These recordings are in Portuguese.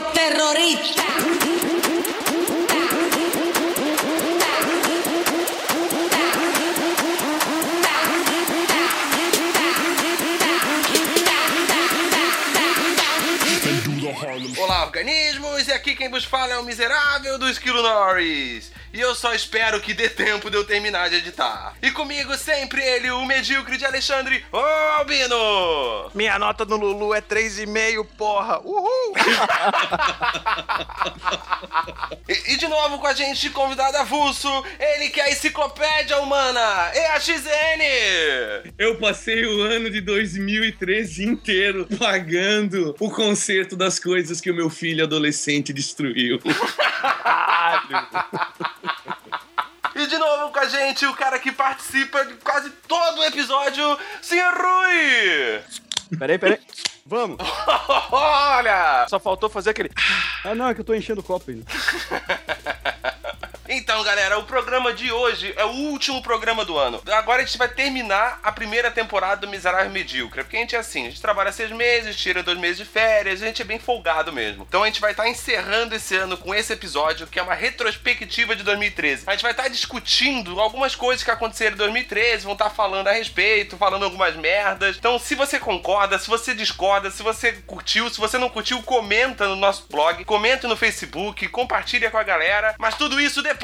los terroristas. Organismos! E aqui quem vos fala é o miserável do Esquilo Norris. E eu só espero que dê tempo de eu terminar de editar. E comigo sempre ele, o medíocre de Alexandre, ô Albino! Minha nota no Lulu é 3,5, porra! Uhul! E, e de novo com a gente, convidado avulso, ele que é a enciclopédia humana, EAXN! Eu passei o ano de 2013 inteiro pagando o conserto das coisas que o meu filho adolescente destruiu. E de novo com a gente, o cara que participa de quase todo o episódio, Sr. Rui! Peraí, peraí. Vamos. Olha! Só faltou fazer aquele. Ah, não, é que eu tô enchendo o copo ainda. Então, galera, o programa de hoje é o último programa do ano. Agora a gente vai terminar a primeira temporada do Miserável Medíocre. Porque a gente é assim, a gente trabalha seis meses, tira dois meses de férias, a gente é bem folgado mesmo. Então a gente vai estar encerrando esse ano com esse episódio, que é uma retrospectiva de 2013. A gente vai estar discutindo algumas coisas que aconteceram em 2013, vão estar falando a respeito, falando algumas merdas. Então, se você concorda, se você discorda, se você curtiu, se você não curtiu, comenta no nosso blog, comenta no Facebook, compartilha com a galera. Mas tudo isso depois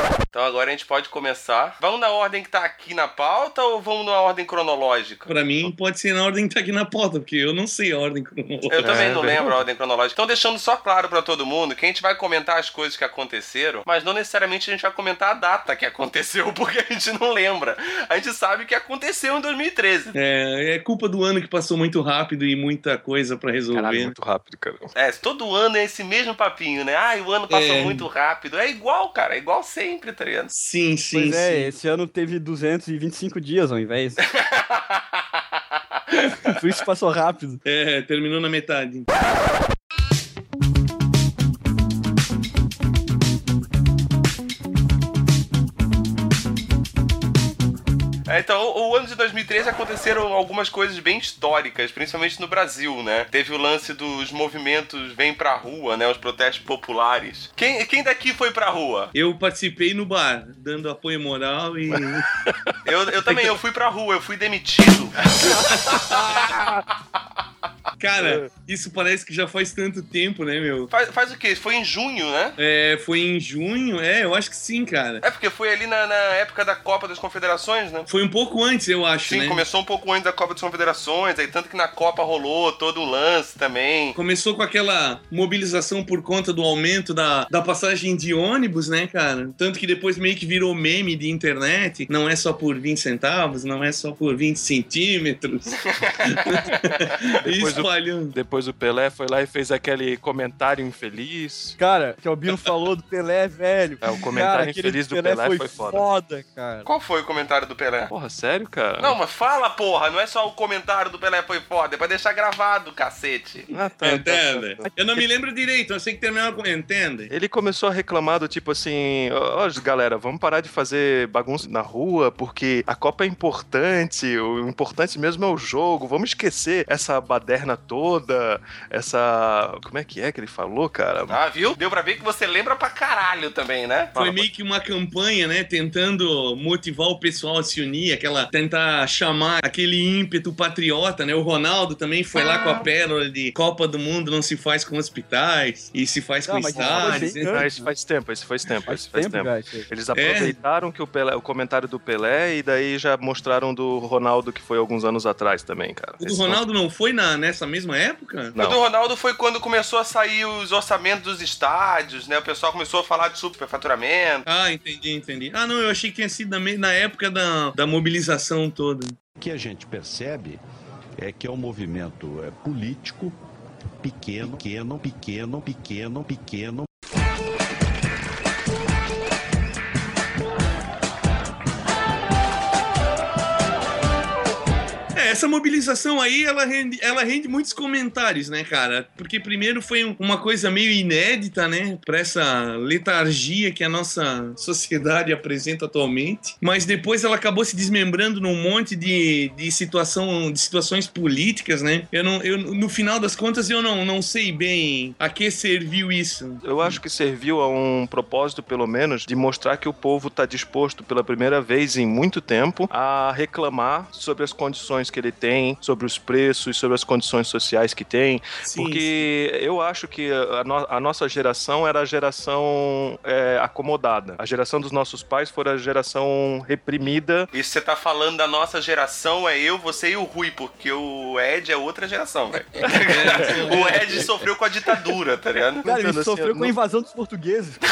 Então agora a gente pode começar. Vamos na ordem que tá aqui na pauta ou vamos na ordem cronológica? Pra mim, pode ser na ordem que tá aqui na pauta, porque eu não sei a ordem cronológica. Eu também É, não lembro a ordem cronológica. Então, deixando só claro pra todo mundo que a gente vai comentar as coisas que aconteceram, mas não necessariamente a gente vai comentar a data que aconteceu, porque a gente não lembra. A gente sabe que aconteceu em 2013. É, é culpa do ano que passou muito rápido e muita coisa pra resolver. Caralho, muito rápido, cara. É, todo ano é esse mesmo papinho, né? Ai, o ano passou É. muito rápido. É igual, cara, é igual sempre, tá ligado? Sim, sim, Pois é, sim. esse ano teve 225 dias ao invés. Por isso passou rápido. É, terminou na metade. Então, o ano de 2013 aconteceram algumas coisas bem históricas, principalmente no Brasil, né? Teve o lance dos movimentos Vem Pra Rua, né? Os protestos populares. Quem, quem daqui foi pra rua? Eu participei no bar, dando apoio moral e. Eu, eu também, eu fui pra rua, eu fui demitido. Cara, isso parece que já faz tanto tempo, né, meu? Faz, faz o quê? Foi em junho, né? É, foi em junho? É, eu acho que sim, cara. É porque foi ali na, na época da Copa das Confederações, né? Foi um pouco antes, eu acho, Sim, né? começou um pouco antes da Copa das Confederações, aí tanto que na Copa rolou todo um lance também. Começou com aquela mobilização por conta do aumento da, da passagem de ônibus, né, cara? Tanto que depois meio que virou meme de internet. Não é só por 20 centavos, não é só por 20 centímetros. e Depois o- espalhando. Depois o Pelé foi lá e fez aquele comentário infeliz. Cara, que o Albino falou do Pelé, velho. É, o comentário cara, infeliz do Pelé foi, foi foda. foda, cara. Qual foi o comentário do Pelé? Porra, sério, cara? Não, mas fala, porra, não é só o comentário do Pelé foi foda, é pra deixar gravado, cacete. Ah, tá, tá, Entende? tá, tá. Eu não me lembro direito, eu sei que terminou com. Entende? Ele começou a reclamar do tipo assim: ó, ó, galera, vamos parar de fazer bagunça na rua, porque a Copa é importante, o importante mesmo é o jogo, vamos esquecer essa baderna toda, essa. Como é que é que ele falou, cara? Ah, viu? Deu pra ver que você lembra pra caralho também, né? Foi Fala, meio que uma campanha, né? Tentando motivar o pessoal a se unir, aquela. tentar chamar aquele ímpeto patriota, né? O Ronaldo também foi lá com a pérola de Copa do Mundo não se faz com hospitais e se faz Não, com estádios. bem né? Ah, isso faz tempo, isso faz tempo, Faz isso faz tempo, tempo. Eles aproveitaram que o, Pelé- o comentário do Pelé e daí já mostraram do Ronaldo que foi alguns anos atrás também, cara. O do Esse não- Ronaldo não foi na, nessa mesma época? Não. O do Ronaldo foi quando começou a sair os orçamentos dos estádios, né? O pessoal começou a falar de superfaturamento. Ah, entendi, entendi. Ah, não, eu achei que tinha sido na, época da, da mobilização toda. O que a gente percebe é que é um movimento é, político pequeno, pequeno, pequeno, pequeno, pequeno. Essa mobilização aí, ela rende, ela rende muitos comentários, né, cara? Porque primeiro foi um- uma coisa meio inédita, né, pra essa letargia que a nossa sociedade apresenta atualmente. Mas depois ela acabou se desmembrando num monte de, de situação, de situações políticas, né? Eu não, eu, no final das contas, eu não, não sei bem a que serviu isso. Eu acho que serviu a um propósito, pelo menos, de mostrar que o povo está disposto, pela primeira vez em muito tempo, a reclamar sobre as condições que ele tem, sobre os preços, sobre as condições sociais que tem. Sim, Porque eu acho que a, no- a nossa geração era a geração é, acomodada. A geração dos nossos pais foi a geração reprimida. Isso você tá falando da nossa geração, é eu, você e o Rui, porque o Ed é outra geração, velho. o Ed sofreu com a ditadura, tá ligado? Cara, ele assim, sofreu eu com a invasão dos portugueses.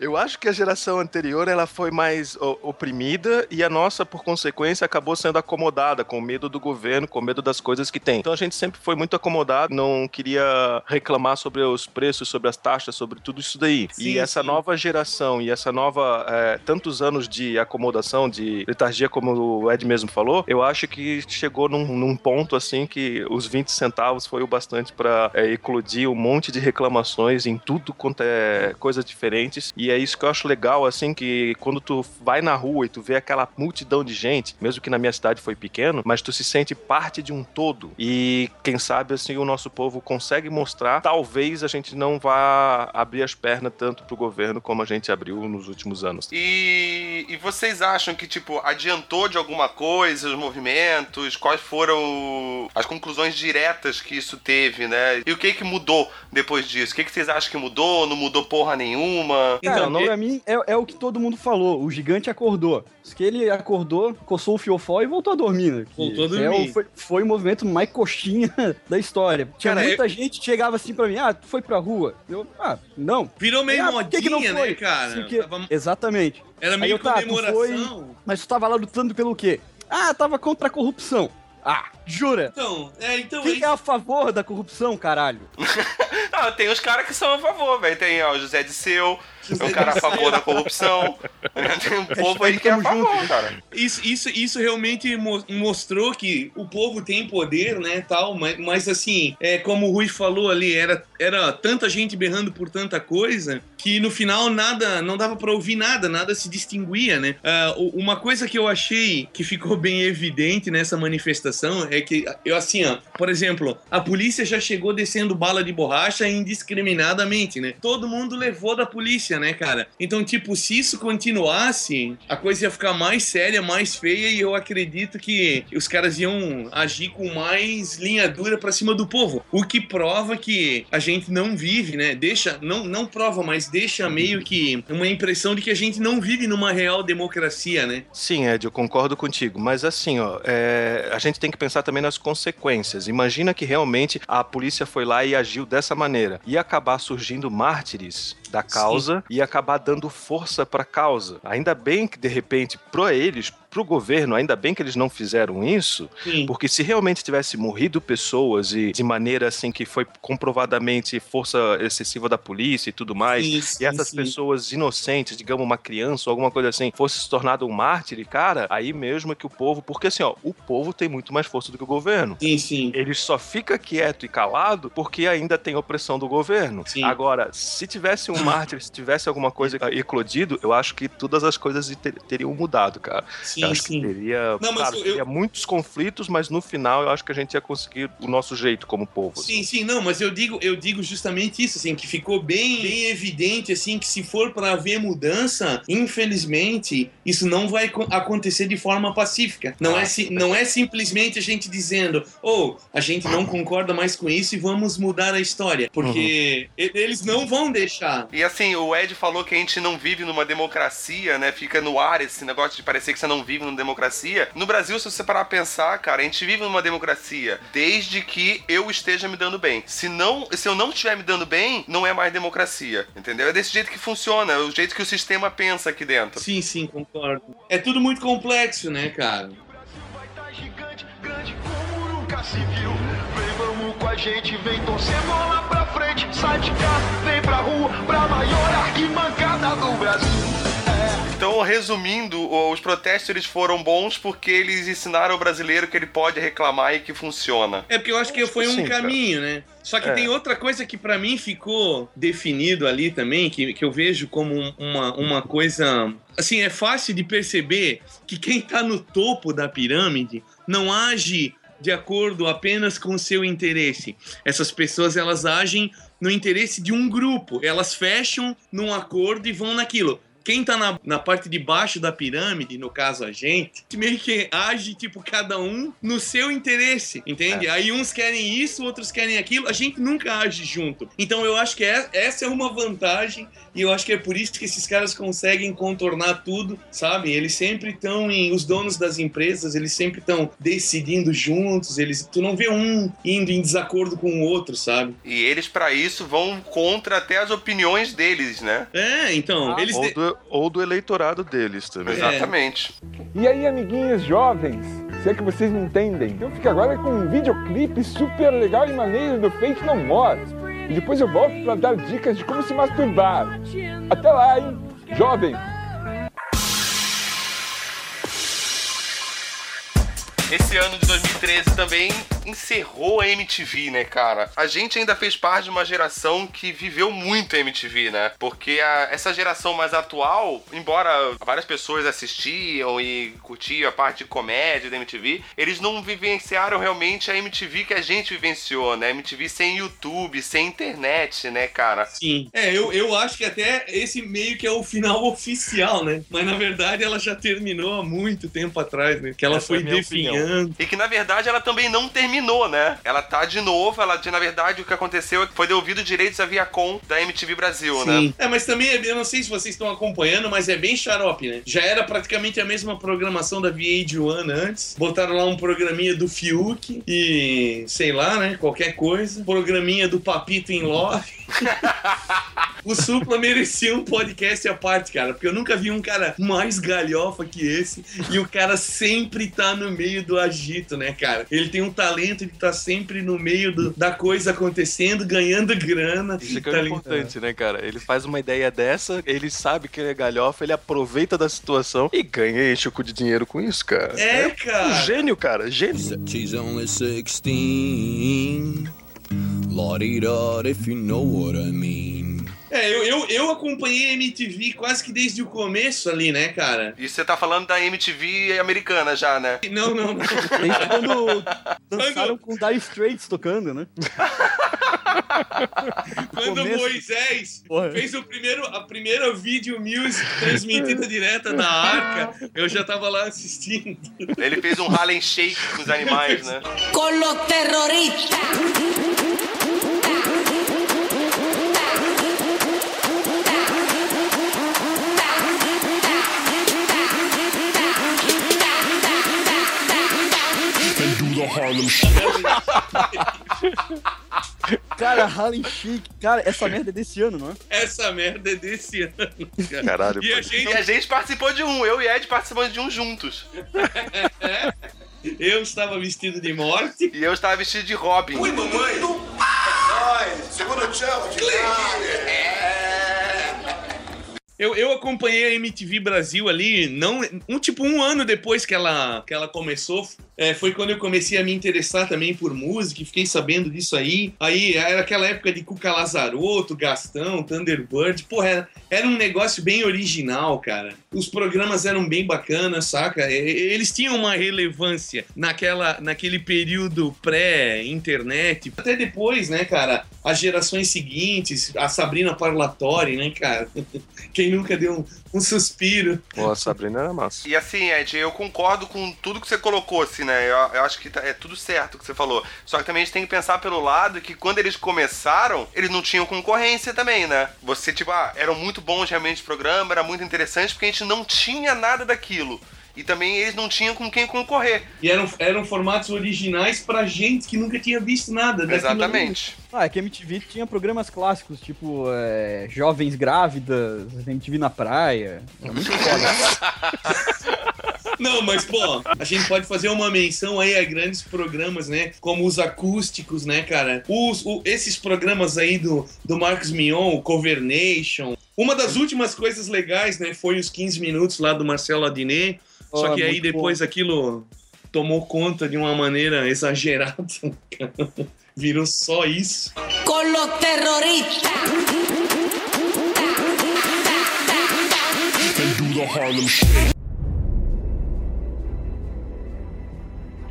Eu acho que a geração anterior ela foi mais oprimida e a nossa, por consequência, acabou sendo acomodada com medo do governo, com medo das coisas que tem. Então a gente sempre foi muito acomodado, não queria reclamar sobre os preços, sobre as taxas, sobre tudo isso daí. Sim, e essa sim. nova geração e essa nova é, tantos anos de acomodação, de letargia, como o Ed mesmo falou, eu acho que chegou num, num ponto assim que os 20 centavos foi o bastante para eclodir um monte de reclamações em tudo quanto é coisas diferentes. E é isso que eu acho legal, assim, que quando tu vai na rua e tu vê aquela multidão de gente, mesmo que na minha cidade foi pequeno, mas tu se sente parte de um todo. E quem sabe, assim, o nosso povo consegue mostrar, talvez a gente não vá abrir as pernas tanto pro governo como a gente abriu nos últimos anos. E, e vocês acham que, tipo, adiantou de alguma coisa os movimentos? Quais foram as conclusões diretas que isso teve, né? E o que que mudou depois disso? O que que vocês acham que mudou? Não mudou porra nenhuma? Cara, Então, não, pra mim é, é o que todo mundo falou. O gigante acordou. Diz que ele acordou, coçou o fiofó e voltou a dormir. Né? Que Voltou a é dormir. o- foi, foi o movimento mais coxinha da história. Tinha Cara, muita gente que chegava assim pra mim, ah, tu foi pra rua? Eu, ah, não. Virou meio Ah, modinha, que que não né, foi? cara? Porque- Tava- Exatamente. Era Aí meio eu, tá, tu comemoração. Mas tu tava lá lutando pelo quê? Ah, tava contra a corrupção. Ah, jura? Então, é, então Quem que é a favor da corrupção, caralho? Ah, tem os caras que são a favor, velho. Tem ó, o José Disseu, é um cara a favor da corrupção. Tem um povo aí que é a favor, cara. Isso, isso, isso realmente mo- mostrou que o povo tem poder, né, tal, mas, mas assim, é, como o Rui falou ali, era, era tanta gente berrando por tanta coisa que no final nada, não dava pra ouvir nada, nada se distinguia, né? O- uma coisa que eu achei que ficou bem evidente nessa manifestação é que, eu assim, ó, por exemplo, a polícia já chegou descendo bala de borracha indiscriminadamente, né? Todo mundo levou da polícia, né, cara? Então, tipo, se isso continuasse, a coisa ia ficar mais séria, mais feia, e eu acredito que os caras iam agir com mais linha dura pra cima do povo. O que prova que a gente não vive, né? Deixa, não, não prova, mas deixa meio que uma impressão de que a gente não vive numa real democracia, né? Sim, Ed, eu concordo contigo. Mas assim, ó, é, a gente tem que pensar também nas consequências. Imagina que realmente a polícia foi lá e agiu dessa maneira. Ia acabar surgindo mártires da causa e acabar dando força para a causa. Ainda bem que de repente para eles, para o governo, ainda bem que eles não fizeram isso, Sim. porque se realmente tivesse morrido pessoas e de maneira assim que foi comprovadamente força excessiva da polícia e tudo mais, Sim, e essas sim. pessoas inocentes, digamos uma criança ou alguma coisa assim, fosse se tornado um mártir, cara, aí mesmo é que o povo, porque assim, ó, o povo tem muito mais força do que o governo. Sim, sim. Ele só fica quieto e calado porque ainda tem opressão do governo. Sim. Agora, se tivesse um mártir, se tivesse alguma coisa eclodido, eu acho que todas as coisas ter- teriam mudado, cara. Sim, eu acho sim. que teria, Não, mas claro, eu- teria muitos conflitos, mas no final eu acho que a gente ia conseguir o nosso jeito como povo. Sim, sim, não, mas eu digo, eu digo justamente isso, assim, que ficou bem, bem evidente, assim, que se for para haver mudança, infelizmente, isso não vai co- acontecer de forma pacífica. Não, é, si- não é simplesmente a gente dizendo, ou a gente não concorda mais com isso e vamos mudar a história, porque e- eles não vão deixar. E assim, o Ed falou que a gente não vive numa democracia, né? Fica no ar esse negócio de parecer que você não vive numa democracia. No Brasil, se você parar pra pensar, cara, a gente vive numa democracia desde que eu esteja me dando bem. Se, não, se eu não estiver me dando bem, não é mais democracia, entendeu? É desse jeito que funciona, é o jeito que o sistema pensa aqui dentro. Sim, sim, concordo. É tudo muito complexo, né, cara? vai tá gigante, grande como nunca se viu. Vem, vamos com a gente, vem torcer bola pra frente. Sai de casa, vem pra rua, pra maior arquibancada do Brasil. Então, resumindo, o- os protestos eles foram bons porque eles ensinaram ao brasileiro que ele pode reclamar e que funciona. É porque eu acho que foi um Sim, caminho, né? Só que É. tem outra coisa que pra mim ficou definido ali também, que, que eu vejo como um- uma, uma coisa. Assim, é fácil de perceber que quem tá no topo da pirâmide não age de acordo apenas com o seu interesse. Essas pessoas elas agem no interesse de um grupo. Elas fecham num acordo e vão naquilo. Quem tá na, na parte de baixo da pirâmide, no caso a gente, meio que age, tipo, cada um no seu interesse, entende? Aí uns querem isso, outros querem aquilo, a gente nunca age junto. Então eu acho que é- essa é uma vantagem e eu acho que é por isso que esses caras conseguem contornar tudo, sabe? Eles sempre estão em. Os donos das empresas, eles sempre estão decidindo juntos, eles. Tu não vê um indo em desacordo com o outro, sabe? E eles, pra isso, vão contra até as opiniões deles, né? É, então, Ah, eles. Ou de- do, ou do eleitorado deles também. É. Exatamente. E aí, amiguinhos jovens, se é que vocês me entendem, eu fico agora com um videoclipe super legal e maneiro do Fate No More. E depois eu volto para dar dicas de como se masturbar. Até lá, hein? Jovem! Esse ano de 2013 também encerrou a MTV, né, cara? A gente ainda fez parte de uma geração que viveu muito a MTV, né? Porque a- essa geração mais atual, embora várias pessoas assistiam e curtiam a parte de comédia da MTV, eles não vivenciaram realmente a MTV que a gente vivenciou, né? MTV sem YouTube, sem internet, né, cara? Sim. É, eu, eu acho que até esse meio que é o final oficial, né? Mas na verdade ela já terminou há muito tempo atrás, né? Que ela Essa foi é definhando. E que na verdade ela também não terminou, né? Ela tá de novo, ela na verdade o que aconteceu é que foi devolvido direitos à Viacom da MTV Brasil, né? Sim. É, mas também, eu não sei se vocês estão acompanhando, mas é bem xarope, né? Já era praticamente a mesma programação da VH1 antes. Botaram lá um programinha do Fiuk e, sei lá, né? Qualquer coisa. Programinha do Papito em Love. o Supla merecia um podcast à parte, cara, porque eu nunca vi um cara mais galhofa que esse. E o cara sempre tá no meio do agito, né, cara? Ele tem um talento de tá sempre no meio do- da coisa acontecendo, ganhando grana. Isso que é tá importante, né, cara? Ele faz uma ideia dessa, ele sabe que ele é galhofa, ele aproveita da situação e ganha e enche o cu de dinheiro com isso, cara. É, Um cara. gênio, cara. Gênio. She's only 16. Lottie-dot, if you know what I mean. É, eu, eu, eu acompanhei a MTV quase que desde o começo ali, né, cara? E você tá falando da MTV americana já, né? Não, não, não. Desde quando dançaram com Dire Straits tocando, né? Quando começo. Moisés Porra. fez o primeiro, a primeira video music transmitida direta da arca, eu já tava lá assistindo. Ele fez um Harlem Shake com os animais, né? con los terroristas. Cara, Harlem Shake. Cara, essa merda é desse ano, não é? Essa merda é desse ano. cara. Caralho, E a pô. E gente, a gente participou de um, eu e Ed participamos de um juntos. eu estava vestido de morte. E eu estava vestido de Robin. mamãe! Ai, segundo chama de Eu, eu acompanhei a MTV Brasil ali, não, um tipo um ano depois que ela, que ela começou. É, foi quando eu comecei a me interessar também por música, fiquei sabendo disso aí. Aí era aquela época de Cuca Lazarotto, Gastão, Thunderbird. Porra, era, era um negócio bem original, cara. Os programas eram bem bacanas, saca? Eles tinham uma relevância naquela, naquele período pré-internet. Até depois, né, cara? As gerações seguintes, a Sabrina Parlatori, né, cara? Quem nunca deu um, um suspiro? Pô, a Sabrina era massa. E assim, Ed, eu concordo com tudo que você colocou, assim, né? Eu, eu acho que tá- é tudo certo o que você falou. Só que também a gente tem que pensar pelo lado que quando eles começaram, eles não tinham concorrência também, né? Você, tipo, ah, eram muito bons realmente o programa, era muito interessante, porque a gente não tinha nada daquilo. E também eles não tinham com quem concorrer. E eram, eram formatos originais pra gente que nunca tinha visto nada. Exatamente. Ah, é que a MTV tinha programas clássicos, tipo é, Jovens Grávidas, MTV na Praia. É muito foda. Não, mas, pô, a gente pode fazer uma menção aí a grandes programas, né? Como os acústicos, né, cara? Os, o- esses programas aí do, do Marcos Mion, o Cover Nation, Uma das últimas coisas legais, né, foi os 15 minutos lá do Marcelo Adnet. Só Oh, que aí depois aquilo tomou conta de uma maneira exagerada. Virou só isso. Con los terroristas.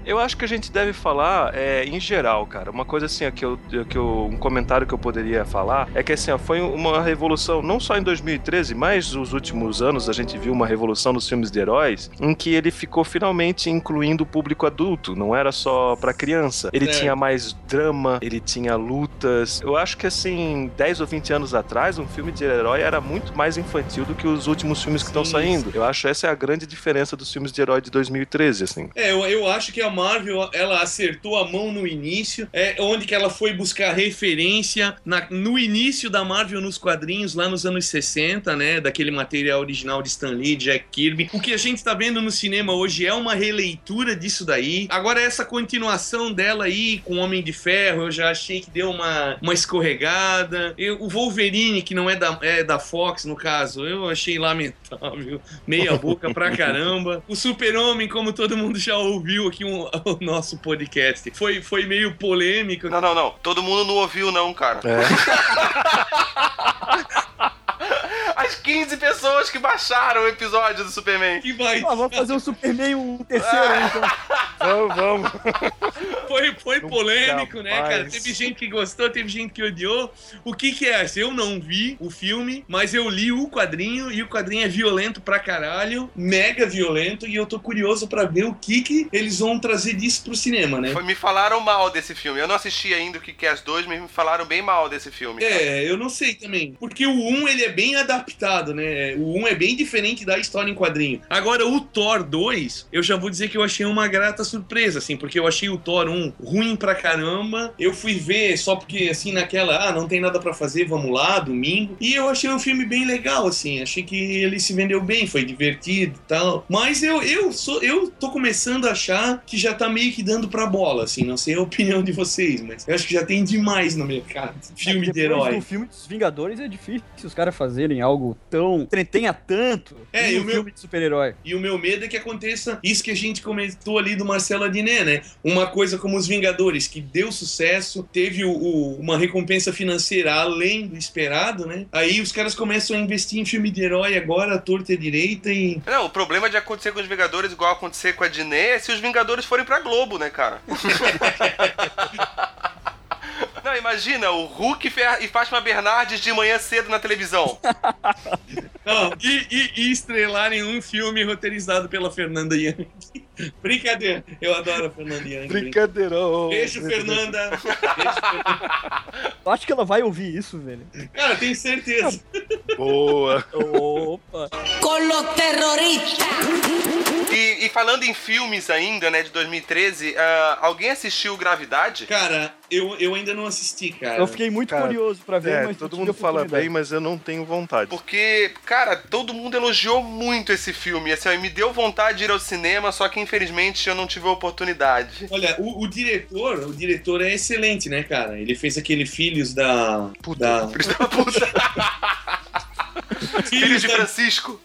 Eu acho que a gente deve falar é, em geral, cara. Uma coisa assim, ó, que eu, que eu, um comentário que eu poderia falar é que assim, ó, foi uma revolução, não só em 2013, mas nos últimos anos a gente viu uma revolução nos filmes de heróis, em que ele ficou finalmente incluindo o público adulto, não era só pra criança. Ele É. tinha mais drama, ele tinha lutas. Eu acho que assim, 10 ou 20 anos atrás, um filme de herói era muito mais infantil do que os últimos filmes que estão saindo. Eu acho essa é a grande diferença dos filmes de herói de 2013, assim. É, eu, eu acho que a Marvel, ela acertou a mão no início, é onde que ela foi buscar referência na- no início da Marvel nos quadrinhos, lá nos anos 60, né, daquele material original de Stan Lee, Jack Kirby. O que a gente tá vendo no cinema hoje é uma releitura disso daí. Agora essa continuação dela aí com Homem de Ferro, eu já achei que deu uma, uma escorregada. Eu- o Wolverine, que não é da, é da Fox, no caso, eu achei lamentável. Meia boca pra caramba. O Super-Homem, como todo mundo já ouviu aqui um- o nosso podcast, foi, foi meio polêmico. Não, não, não. Todo mundo não ouviu, não, cara. As 15 pessoas que baixaram o episódio do Superman. Que vai. Ah, vamos fazer um Superman, um terceiro aí, então. Vamos, vamos. Foi, foi Nunca polêmico, né, cara? Teve gente que gostou, teve gente que odiou. O que que é? Eu não vi o filme, mas eu li o quadrinho e o quadrinho é violento pra caralho, mega violento, e eu tô curioso pra ver o que que eles vão trazer disso pro cinema, né? Foi- me falaram mal desse filme. Eu não assisti ainda o que que é as dois, mas me falaram bem mal desse filme. É, eu não sei também. Porque o 1 ele é bem adaptado, né? O 1 é bem diferente da história em quadrinho. Agora, o Thor 2, eu já vou dizer que eu achei uma grata surpresa, assim, porque eu achei o Thor 1 ruim pra caramba. Eu fui ver só porque, assim, naquela, ah, não tem nada pra fazer, vamos lá, domingo. E eu achei um filme bem legal, assim. Achei que ele se vendeu bem, foi divertido e tal. Mas eu, eu, sou, eu tô começando a achar que já tá meio que dando pra bola, assim. Não sei a opinião de vocês, mas eu acho que já tem demais no mercado. Filme É, de herói. do filme dos Vingadores é difícil os caras fazerem algo tão. entretenha tanto É, e um o meu- filme de super-herói. E o meu medo é que aconteça isso que a gente comentou ali do Marcelo Adnet, né? Uma coisa como os Vingadores, que deu sucesso, teve o- o- uma recompensa financeira além do esperado, né? Aí os caras começam a investir em filme de herói agora, à torta e à direita, e. Não, o problema de acontecer com os Vingadores igual acontecer com a Diné é se os Vingadores forem pra Globo, né, cara? Não, imagina, o Hulk e Fátima Bernardes de manhã cedo na televisão. Não, e, e- e estrelarem um filme roteirizado pela Fernanda Young. Brincadeira, eu adoro a Fernanda Young. Brincadeirão. Beijo, Fernanda. Beijo, Fernanda. Eu acho que ela vai ouvir isso, velho. Cara, tenho certeza. Boa. Opa! Con los terroristas. E, e falando em filmes ainda, né, de 2013, ah, alguém assistiu Gravidade? Cara, eu, eu ainda não assisti, cara. Eu fiquei muito Cara, curioso pra ver, É, mas todo mundo fala bem, mas eu não tenho vontade. Porque, cara, todo mundo elogiou muito esse filme. Assim, me deu vontade de ir ao cinema, só que infelizmente eu não tive a oportunidade. Olha, o, o diretor, o diretor é excelente, né, cara? Ele fez aquele Filhos da. da Filho da puta. Filho de Francisco.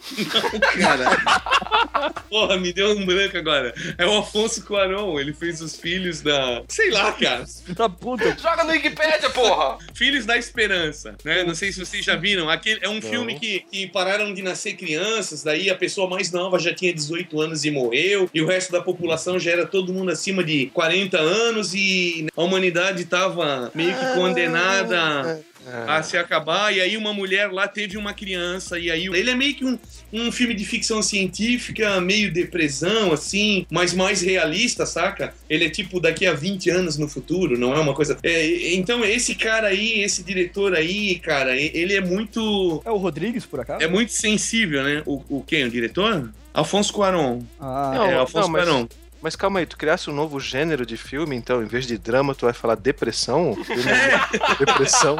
cara. Porra, me deu um branco agora. É o Afonso Cuarón, ele fez os filhos da. Sei lá, cara. Da puta. Joga no Wikipedia, porra! Filhos da Esperança, né? Não sei se vocês já viram. Aquele, é um filme que, que pararam de nascer crianças, daí a pessoa mais nova já tinha 18 anos e morreu, e o resto da população já era todo mundo acima de 40 anos e a humanidade tava meio que condenada a se acabar, e aí uma mulher lá teve uma criança, e aí ele é meio que um, um filme de ficção científica, meio depressão, assim, mas mais realista, saca? Ele é tipo daqui a 20 anos no futuro, não é uma coisa. É, então, esse cara aí, esse diretor aí, cara, ele é muito. É o Rodrigues, por acaso? É muito sensível, né? O, o quem? O diretor? Alfonso Cuarón. Ah, Não, é, Alfonso não, mas- Cuarón. Mas calma aí, tu criasse um novo gênero de filme, então, em vez de drama, tu vai falar depressão? Filme de Depressão.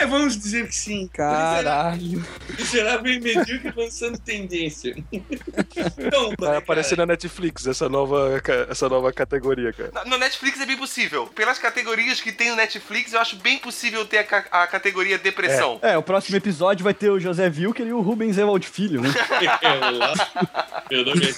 É, vamos dizer que sim. Caralho. Miserável e medíocre lançando tendência. Então, Vai aparecer na Netflix essa nova, essa nova categoria, cara. No Netflix é bem possível. Pelas categorias que tem no Netflix, eu acho bem possível ter a, ca- a categoria depressão. É, o próximo episódio vai ter o José Wilker e o Rubens Evald Filho, né? Meu nome é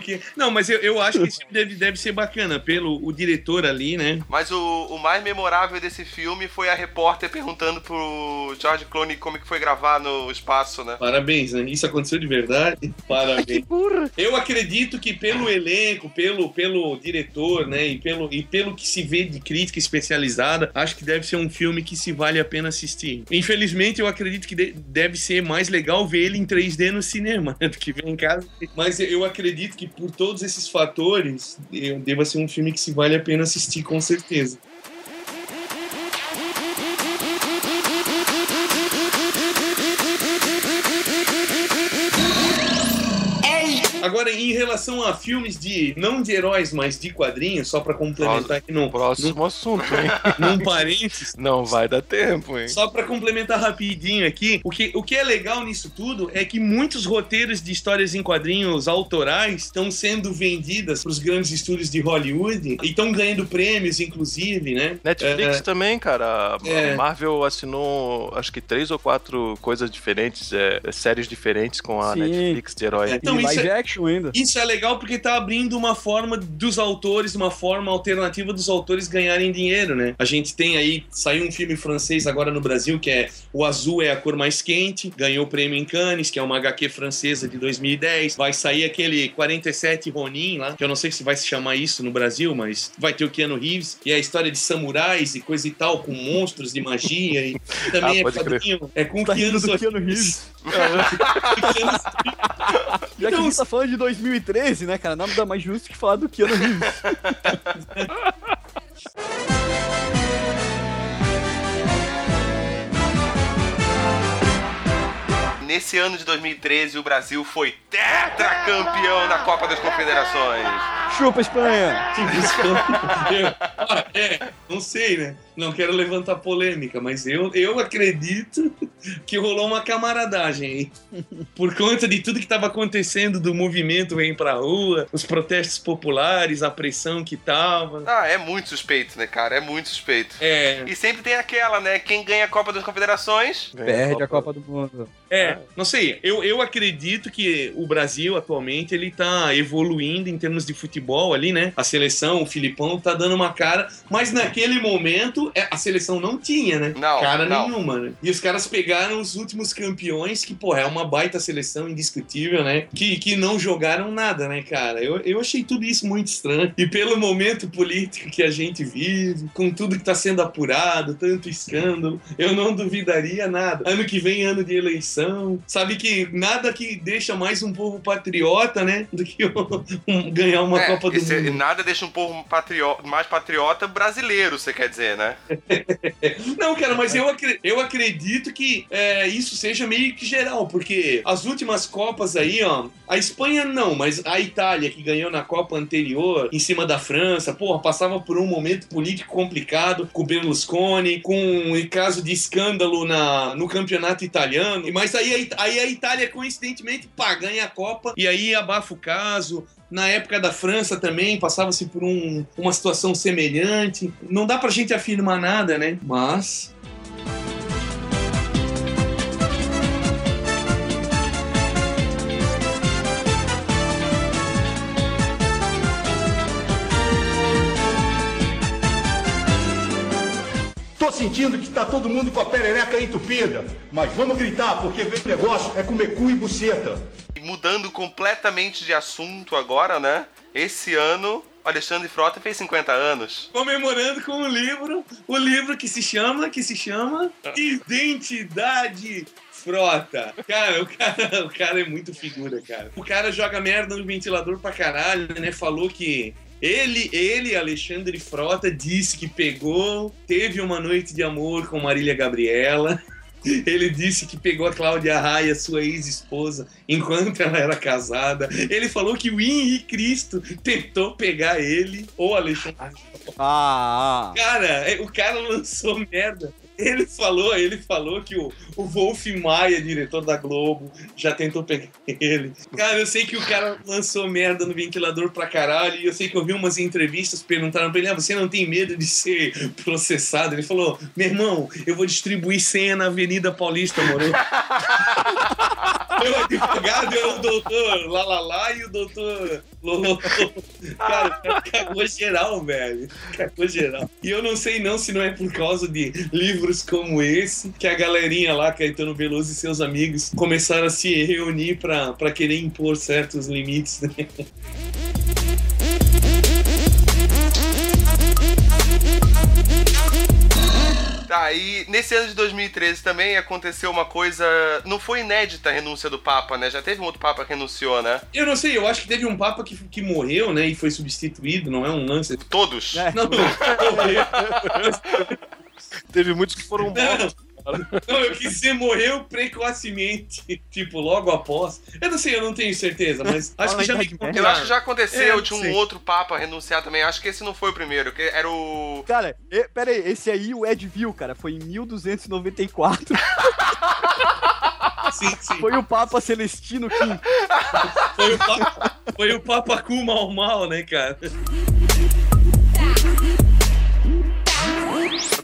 Wilke. Não, mas eu, eu acho que esse filme deve, deve ser bacana, pelo o diretor ali, né? Mas o, o mais memorável desse filme foi a repórter perguntando pro George Clooney como que foi gravar no espaço, né? Parabéns, né? Isso aconteceu de verdade. Parabéns. Eu acredito que pelo elenco, pelo, pelo diretor, né? E pelo, e pelo que se vê de crítica especializada, acho que deve ser um filme que se vale a pena assistir. Infelizmente, eu acredito que de- deve ser mais legal ver ele em 3D no cinema né, do que ver em casa. Mas eu acredito que por todos esses fatores, deva ser um filme que se vale a pena assistir, com certeza. Agora, em relação a filmes de não de heróis, mas de quadrinhos, só pra complementar aqui no Próximo assunto, hein? num parênteses, Não vai dar tempo, hein? só pra complementar rapidinho aqui, o que, o que é legal nisso tudo é que muitos roteiros de histórias em quadrinhos autorais estão sendo vendidas pros grandes estúdios de Hollywood e estão ganhando prêmios, inclusive, né? Netflix É, também, cara. É. Marvel assinou acho que três ou quatro coisas diferentes, é, séries diferentes com a Sim. Netflix de herói. É. Então, e live é- action ainda. Isso é legal porque tá abrindo uma forma dos autores, uma forma alternativa dos autores ganharem dinheiro, né? A gente tem aí, saiu um filme francês agora no Brasil que é O Azul é a Cor Mais Quente, ganhou o prêmio em Cannes, que é uma HQ francesa de 2010. Vai sair aquele 47 Ronin lá, que eu não sei se vai se chamar isso no Brasil, mas vai ter o Keanu Reeves, e é a história de samurais e coisa e tal, com monstros de magia. E também Ah, é pode crer. quadrinho, é com Tá Keanu Keanu Reeves. Keanu Já que a gente de 2013, né, cara? Nada mais justo que falar do Keanu Reeves. Nesse ano de 2013, o Brasil foi tetracampeão da Copa das Confederações. Chupa, Espanha! Ah, é, não sei, né? Não quero levantar polêmica, mas eu, eu acredito que rolou uma camaradagem aí. Por conta de tudo que estava acontecendo do movimento Vem Pra Rua, os protestos populares, a pressão que tava. Ah, é muito suspeito, né, cara? É muito suspeito. É, E sempre tem aquela, né? Quem ganha a Copa das Confederações Perde a Copa do Mundo. é, não sei, eu, eu acredito que o Brasil atualmente ele tá evoluindo em termos de futebol ali, né? A seleção, o Filipão tá dando uma cara, mas naquele momento é, a seleção não tinha, né? Não, cara não. nenhuma, né? E os caras pegaram os últimos campeões, que, porra, é uma baita seleção indiscutível, né? Que, que não jogaram nada, né, cara? Eu, eu achei tudo isso muito estranho. E pelo momento político que a gente vive, com tudo que tá sendo apurado, tanto escândalo, eu não duvidaria nada. Ano que vem, ano de eleição. Sabe que nada que deixa mais um povo patriota, né? Do que um- um- ganhar uma É, Copa do esse- Mundo. nada deixa um povo patriota, mais patriota brasileiro, você quer dizer, né? Não, cara, mas eu, eu acredito que é, isso seja meio que geral, porque as últimas Copas aí, ó, a Espanha não, mas a Itália, que ganhou na Copa anterior, em cima da França, porra, passava por um momento político complicado com o Berlusconi, com um caso de escândalo na, no campeonato italiano, mas aí, aí a Itália, coincidentemente, pá, ganha a Copa, e aí abafa o caso, na época da França também passava-se por um- uma situação semelhante. Não dá pra gente afirmar nada, né? Mas. Tô sentindo que tá todo mundo com a perereca entupida. Mas vamos gritar, porque o negócio é comer cu e buceta. Mudando completamente de assunto agora, né? Esse ano, o Alexandre Frota fez 50 anos. Comemorando com o livro, o livro que se chama, que se chama Identidade Frota. Cara, o cara, o cara é muito figura, cara. O cara joga merda no ventilador pra caralho, né? Falou que ele, ele, Alexandre Frota, disse que pegou, teve uma noite de amor com Marília Gabriela. Ele disse que pegou a Cláudia Raia, sua ex-esposa, enquanto ela era casada. Ele falou que o Henrique Cristo tentou pegar ele, ou Alexandre Ah, ah. Cara, é- o cara lançou merda. Ele falou, ele falou que o, o Wolf Maia, diretor da Globo, já tentou pegar ele. Cara, eu sei que o cara lançou merda no ventilador pra caralho, e eu sei que eu vi umas entrevistas perguntaram pra ele: ah, você não tem medo de ser processado? Ele falou: meu irmão, eu vou distribuir senha na Avenida Paulista, moro? Meu advogado é o doutor Lalala e o doutor Lolo. Cara, cagou geral, velho. Cagou geral. E eu não sei não se não é por causa de livros como esse que a galerinha lá, Caetano Veloso e seus amigos, começaram a se reunir pra querer impor certos limites, né? Tá, e nesse ano de 2013 também aconteceu uma coisa. Não foi inédita a renúncia do Papa, né? Já teve um outro Papa que renunciou, né? Eu não sei, eu acho que teve um Papa que, que morreu, né? E foi substituído, não é um lance. Todos? Não, não. Teve muitos que foram mortos. Não, eu quis dizer morreu precocemente, tipo, logo após. Eu não sei, eu não tenho certeza, mas acho que já me Eu acho que já aconteceu É, de um sim. outro Papa renunciar também. Acho que esse não foi o primeiro, que era o. Cara, e- pera aí, esse aí o Ed viu, cara, foi em 1294. Sim, sim. Foi o Papa Celestino V. Foi o Papa, foi o Papa Cu mal mal, né, cara?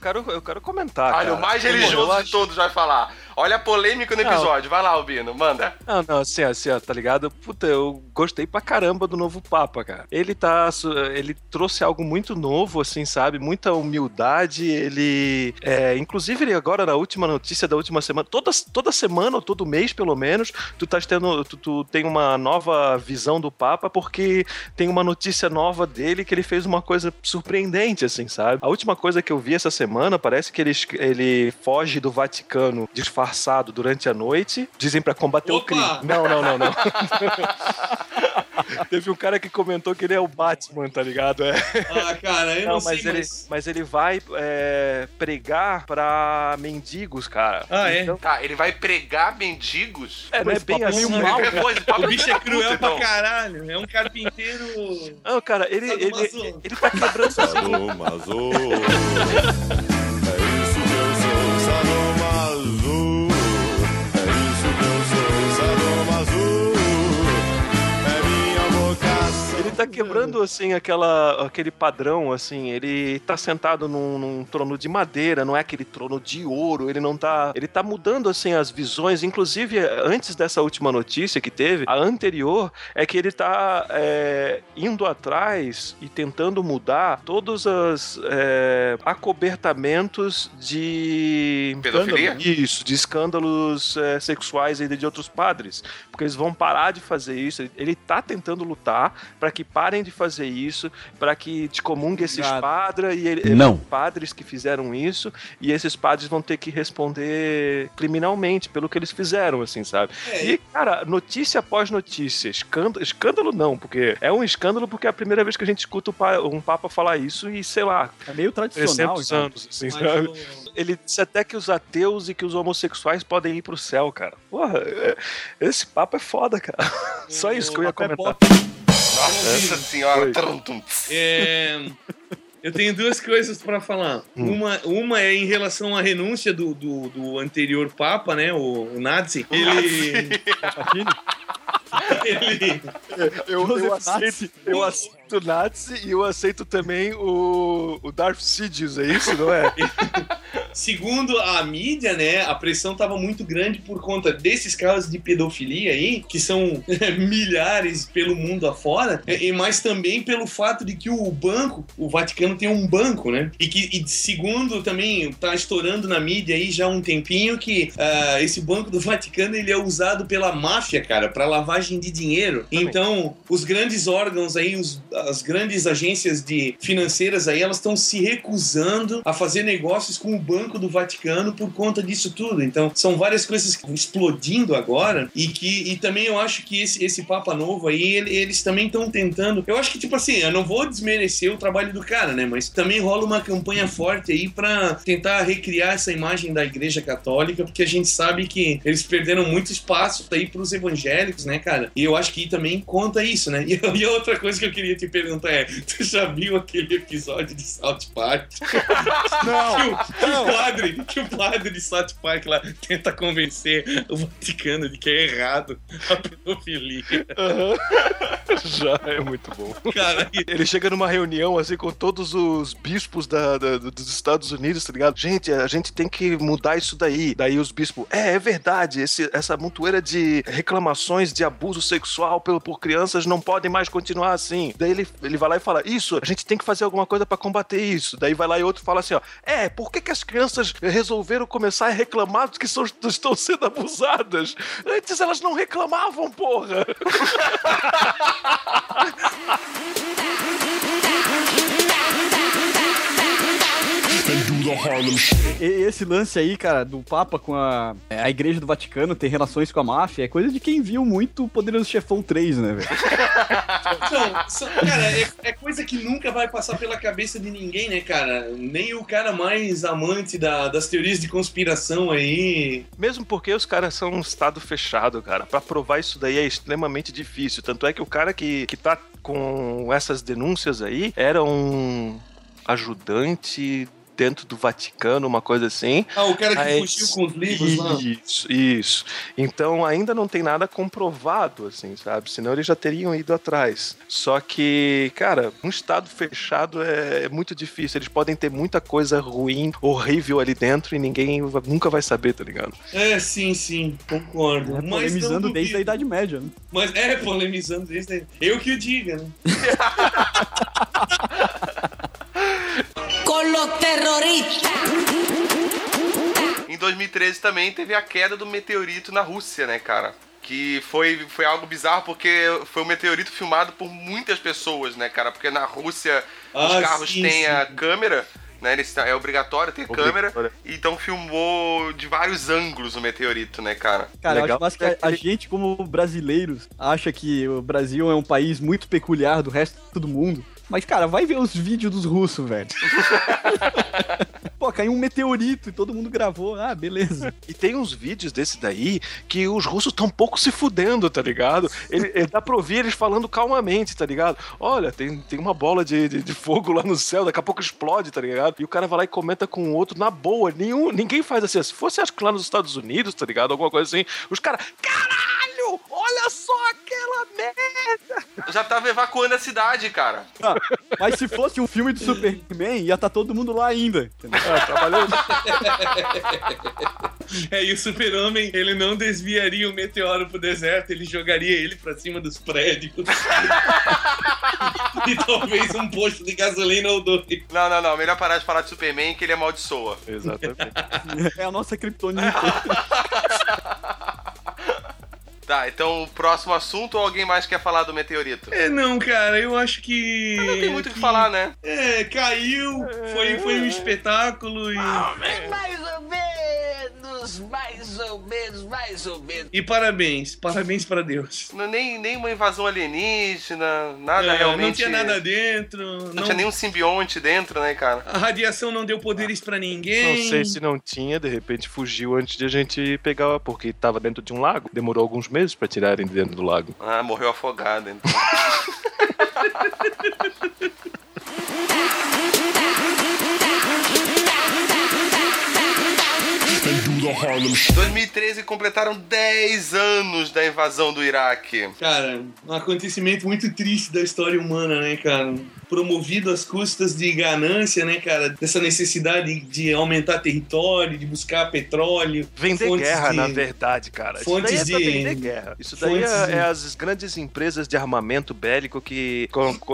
Quero, eu quero comentar. Olha, cara. o mais religioso de todos vai falar. Olha a polêmica no episódio. Vai lá, Albino, manda. Não, não, assim, assim, ó, tá ligado? Puta, eu gostei pra caramba do novo Papa, cara. Ele tá. Ele trouxe algo muito novo, assim, sabe? Muita humildade. Ele. É, inclusive, ele agora, na última notícia da última semana, toda, toda semana ou todo mês, pelo menos, tu tá tendo. Tu, tu tem uma nova visão do Papa, porque tem uma notícia nova dele que ele fez uma coisa surpreendente, assim, sabe? A última coisa que eu vi essa semana parece que ele, ele foge do Vaticano disfarçado durante a noite. Dizem pra combater o Opa! crime. Não, não, não, não. Teve um cara que comentou que ele é o Batman, tá ligado? É. Ah, cara, eu não, Não, sei, mas ele, mas... mas ele vai é, pregar pra mendigos, cara. Ah, é? Então, Tá, ele vai pregar mendigos? é, não é bem é assim. mal, Pô, esse papo O bicho é cruel então. pra caralho. É um carpinteiro. Não, cara, ele, ele, ele tá quebrando assim. Sadomaso. É isso que eu sou, Sadomaso. Tá quebrando, assim, aquela, aquele padrão, assim. Ele tá sentado num, num trono de madeira, não é aquele trono de ouro. Ele não tá. Ele tá mudando, assim, as visões. Inclusive, antes dessa última notícia que teve, a anterior é que ele tá é, indo atrás e tentando mudar todos os é, acobertamentos de. Pedofilia? Isso, de escândalos é, sexuais aí de outros padres. Porque eles vão parar de fazer isso. Ele- Ele tá tentando lutar para que parem de fazer isso, para que descomungue esses Obrigado. padres e ele, Não. padres que fizeram isso, e esses padres vão ter que responder criminalmente pelo que eles fizeram, assim, sabe? É, E, cara, notícia após notícia, escândalo, escândalo não, porque é um escândalo porque é a primeira vez que a gente escuta um papa falar isso e, sei lá, É meio tradicional. 300 cara. anos, assim, mas sabe? o- Ele disse até que os ateus e que os homossexuais podem ir pro céu, cara. Porra, é- esse papo é foda, cara. Só isso que eu ia papo é comentar. Nossa senhora. Tum, tum. É, eu tenho duas coisas pra falar. Hum. Uma, uma é em relação à renúncia do, do, do anterior Papa, né? O, o Nazi. Ele. ele. Eu, eu, aceito, eu aceito o Nazi e eu aceito também o, o Darth Sidious, é isso, não é? Segundo a mídia, né, a pressão estava muito grande por conta desses casos de pedofilia aí, que são milhares pelo mundo afora, e mas também pelo fato de que o banco, o Vaticano tem um banco, né? E que, e segundo também tá estourando na mídia aí já há um tempinho que ah, esse banco do Vaticano ele é usado pela máfia, cara, para lavagem de dinheiro. Também. Então, os grandes órgãos aí, os- as grandes agências de financeiras aí, elas estão se recusando a fazer negócios com o Banco do Vaticano por conta disso tudo. Então, são várias coisas explodindo agora e que e também eu acho que esse, esse Papa Novo aí, ele- eles também estão tentando. Eu acho que, tipo assim, eu não vou desmerecer o trabalho do cara, né? Mas também rola uma campanha forte aí pra tentar recriar essa imagem da Igreja Católica, porque a gente sabe que eles perderam muito espaço aí pros evangélicos, né, cara? E eu acho que também conta isso, né? E, e outra coisa que eu queria te perguntar é: tu já viu aquele episódio de South Park? Não, Que o- não, padre, que o padre de South Park lá tenta convencer o Vaticano de que é errado a pedofilia. Já é muito bom. Cara, Ele chega numa reunião assim com todos os bispos da- da- dos Estados Unidos, tá ligado? Gente, a gente tem que mudar isso daí. Daí os bispos, é, é verdade, esse- essa montoeira de reclamações de abuso sexual pelo, por crianças não podem mais continuar assim. Daí ele, ele vai lá e fala, isso, a gente tem que fazer alguma coisa pra combater isso. Daí vai lá e outro fala assim, ó, é, por que, que as crianças resolveram começar a reclamar que são, estão sendo abusadas? Antes elas não reclamavam, porra! esse lance aí, cara, do Papa com a, a Igreja do Vaticano ter relações com a máfia, é coisa de quem viu muito o Poderoso Chefão 3, né, velho? Cara, é, é coisa que nunca vai passar pela cabeça de ninguém, né, cara? Nem o cara mais amante da- das teorias de conspiração aí. Mesmo porque os caras são um estado fechado, cara. Pra provar isso daí é extremamente difícil. Tanto é que o cara que, que tá com essas denúncias aí era um ajudante dentro do Vaticano, uma coisa assim. Ah, o cara que Aí- fugiu com os livros lá. Isso, isso. Então ainda não tem nada comprovado, assim, sabe? Senão eles já teriam ido atrás. Só que, cara, um estado fechado é, é muito difícil. Eles podem ter muita coisa ruim, horrível ali dentro e ninguém nunca vai saber, tá ligado? É, sim, sim, concordo. Mas não Polemizando desde a. Idade Média, né? Mas é, polemizando desde aí. Eu que o diga, né? Terroristas. Em 2013 também teve a queda do meteorito na Rússia, né, cara? Que foi, foi algo bizarro porque foi um meteorito filmado por muitas pessoas, né, cara? Porque na Rússia os Ah, carros sim, têm a sim. câmera, né? Eles, é obrigatório ter câmera. Então filmou de vários ângulos o meteorito, né, cara? Cara, eu Legal acho que a, a gente, como brasileiros, acha que o Brasil é um país muito peculiar do resto do mundo. Mas, cara, vai ver os vídeos dos russos, velho. Pô, caiu um meteorito e todo mundo gravou. Ah, beleza. E tem uns vídeos desse daí que os russos tão pouco se fudendo, tá ligado? Ele, ele- dá pra ouvir eles falando calmamente, tá ligado? Olha, tem, tem uma bola de, de, de fogo lá no céu, daqui a pouco explode, tá ligado? E o cara vai lá e comenta com o outro na boa. Nenhum, ninguém faz assim. Se fosse, acho que lá nos Estados Unidos, tá ligado? Alguma coisa assim. Os caras, caralho, olha só aquela merda! Já tava evacuando a cidade, cara. Ah, mas se fosse um filme de Superman, ia estar todo mundo lá ainda. entendeu? Ah. É, e o super-homem, ele não desviaria o meteoro pro deserto, ele jogaria ele pra cima dos prédios. e talvez um posto de gasolina ou dois. Não, não, não. Melhor parar de falar de Superman que ele amaldiçoa. Exatamente. É a nossa criptonita. Tá, então o próximo assunto ou alguém mais quer falar do meteorito? É, não, cara, eu acho que. Não tem muito o que falar, né? É, caiu, foi, foi um espetáculo e. Mais mais ou menos. E parabéns, parabéns pra Deus. Não, nem, nem uma invasão alienígena, nada É, realmente. Não tinha nada dentro. Não, tinha nenhum simbionte dentro, né, cara? A radiação não deu poderes pra ninguém. Não sei se não tinha, de repente fugiu antes de a gente pegar, porque tava dentro de um lago. Demorou alguns meses pra tirarem de dentro do lago. Ah, morreu afogado, então. 2013 completaram 10 anos da invasão do Iraque. Cara, um acontecimento muito triste da história humana, né, cara? Promovido às custas de ganância, né, cara? Dessa necessidade de aumentar território, de buscar petróleo. Vender guerra, de- na verdade, cara. fontes Isso daí é pra de- vender guerra. Isso daí é, de- é as grandes empresas de armamento bélico que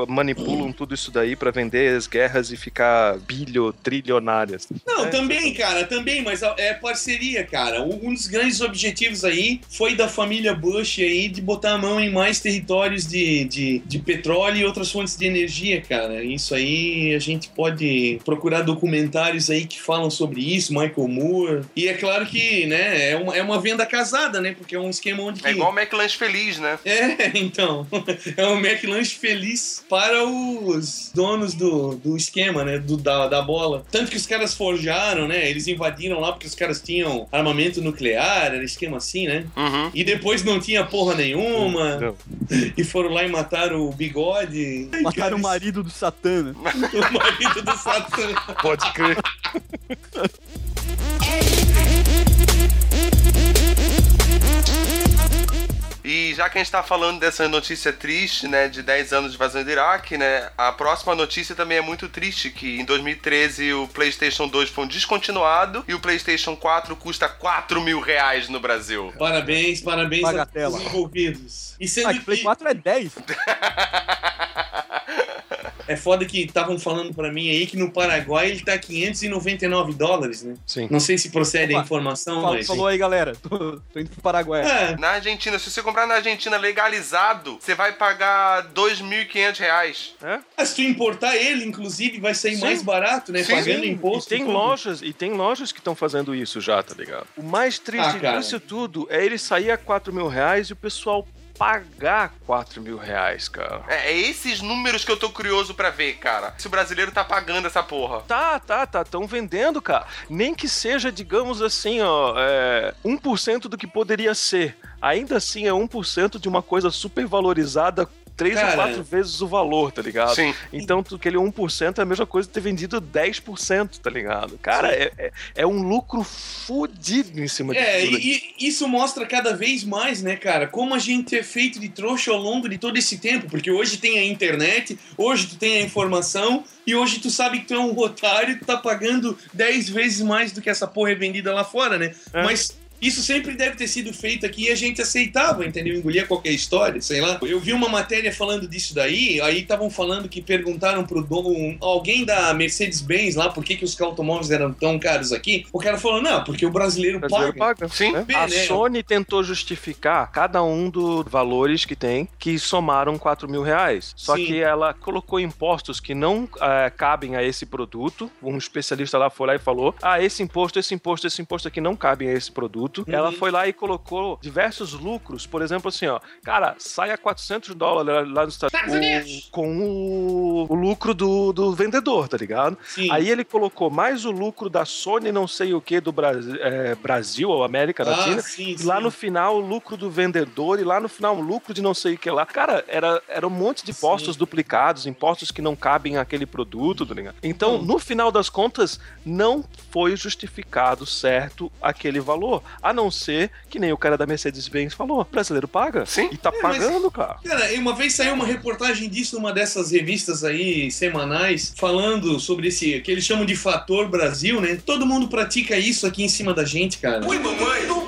manipulam tudo isso daí pra vender as guerras e ficar bilho, trilionárias. Não, É. também, cara, também, mas é parceria, cara. Um um dos grandes objetivos aí foi da família Bush aí de botar a mão em mais territórios de, de, de petróleo e outras fontes de energia, cara. Isso aí a gente pode procurar documentários aí que falam sobre isso, Michael Moore. E é claro que, né, é uma, é uma venda casada, né? Porque é um esquema onde. É que- igual o McLanche Feliz, né? É, então. É um McLanche feliz para os donos do, do esquema, né? Do, da, da bola. Tanto que os caras forjaram, né? Eles invadiram lá porque os caras tinham armamento nuclear, era esquema assim, né? Uhum. E depois não tinha porra nenhuma. Não. E foram lá e mataram o bigode. Mataram o marido do Satã. né? o marido do Satã. Pode crer. E já que a gente tá falando dessa notícia triste, né, de 10 anos de invasão do Iraque, né, a próxima notícia também é muito triste, que em 2013 o PlayStation 2 foi um descontinuado e o PlayStation 4 custa 4 mil reais no Brasil. Parabéns, parabéns Bagatela. aos envolvidos. E sendo Ah, que Play que 4 é 10. é foda que estavam falando pra mim aí que no Paraguai ele tá 599 dólares, né? Sim. Não sei se procede a Opa, informação, Fala- mas... falou aí, galera. Tô, tô indo pro Paraguai. É, Na Argentina, se você comprar na Argentina legalizado, você vai pagar 2.500 reais. mas se tu importar ele, inclusive, vai sair Sim. mais barato, né? Sim, Pagando Sim, imposto. E tem tudo. lojas, e tem lojas que estão fazendo isso já, tá ligado? O mais triste Ah, disso tudo é ele sair a 4 mil reais e o pessoal pagar 4 mil reais, cara. É, é esses números que eu tô curioso pra ver, cara. Se o brasileiro tá pagando essa porra. Tá, tá, tá. Estão vendendo, cara. Nem que seja, digamos assim, ó, é, 1% do que poderia ser. Ainda assim é 1% de uma coisa super valorizada. Três ou Cara. quatro vezes o valor, tá ligado? Sim. Então, tu- aquele 1% é a mesma coisa de ter vendido 10%, tá ligado? Cara, é, é, é um lucro fudido em cima É, de tudo. e, e isso mostra cada vez mais, né, cara, como a gente é feito de trouxa ao longo de todo esse tempo, porque hoje tem a internet, hoje tu tem a informação, e hoje tu sabe que tu é um otário e tu tá pagando 10 vezes mais do que essa porra é vendida lá fora, né? É. Mas isso sempre deve ter sido feito aqui e a gente aceitava, entendeu? Engolia qualquer história, sei lá. Eu vi uma matéria falando disso daí, aí estavam falando que perguntaram pro dono, alguém da Mercedes-Benz lá, por que, que os automóveis eram tão caros aqui. O cara falou, não, porque o brasileiro, O brasileiro paga. paga. Sim. Bem, A né? Sony tentou justificar cada um dos valores que tem, que somaram 4 mil reais. Só Sim. que ela colocou impostos que não eh, cabem a esse produto. Um especialista lá foi lá e falou: ah, esse imposto, esse imposto, esse imposto aqui não cabem a esse produto. Uhum. Ela foi lá e colocou diversos lucros. Por exemplo, assim, ó, cara, sai a 400 dólares lá nos Estados Unidos. Com o, o lucro do, do vendedor, tá ligado? Sim. Aí ele colocou mais o lucro da Sony, não sei o que, do Brasil, é, Brasil ou América Ah, Latina. sim, E lá sim. no final, o lucro do vendedor, e lá no final, o lucro de não sei o que lá. Cara, era, era um monte de impostos Sim. duplicados, impostos que não cabem àquele produto, tá ligado? Então, Hum. no final das contas, não foi justificado certo aquele valor. A não ser que nem o cara da Mercedes-Benz falou: o brasileiro paga. Sim. E tá É, mas- pagando, cara. Cara, e uma vez saiu uma reportagem disso numa dessas revistas aí semanais, falando sobre esse que eles chamam de fator Brasil, né? Todo mundo pratica isso aqui em cima da gente, cara. Ui, mamãe!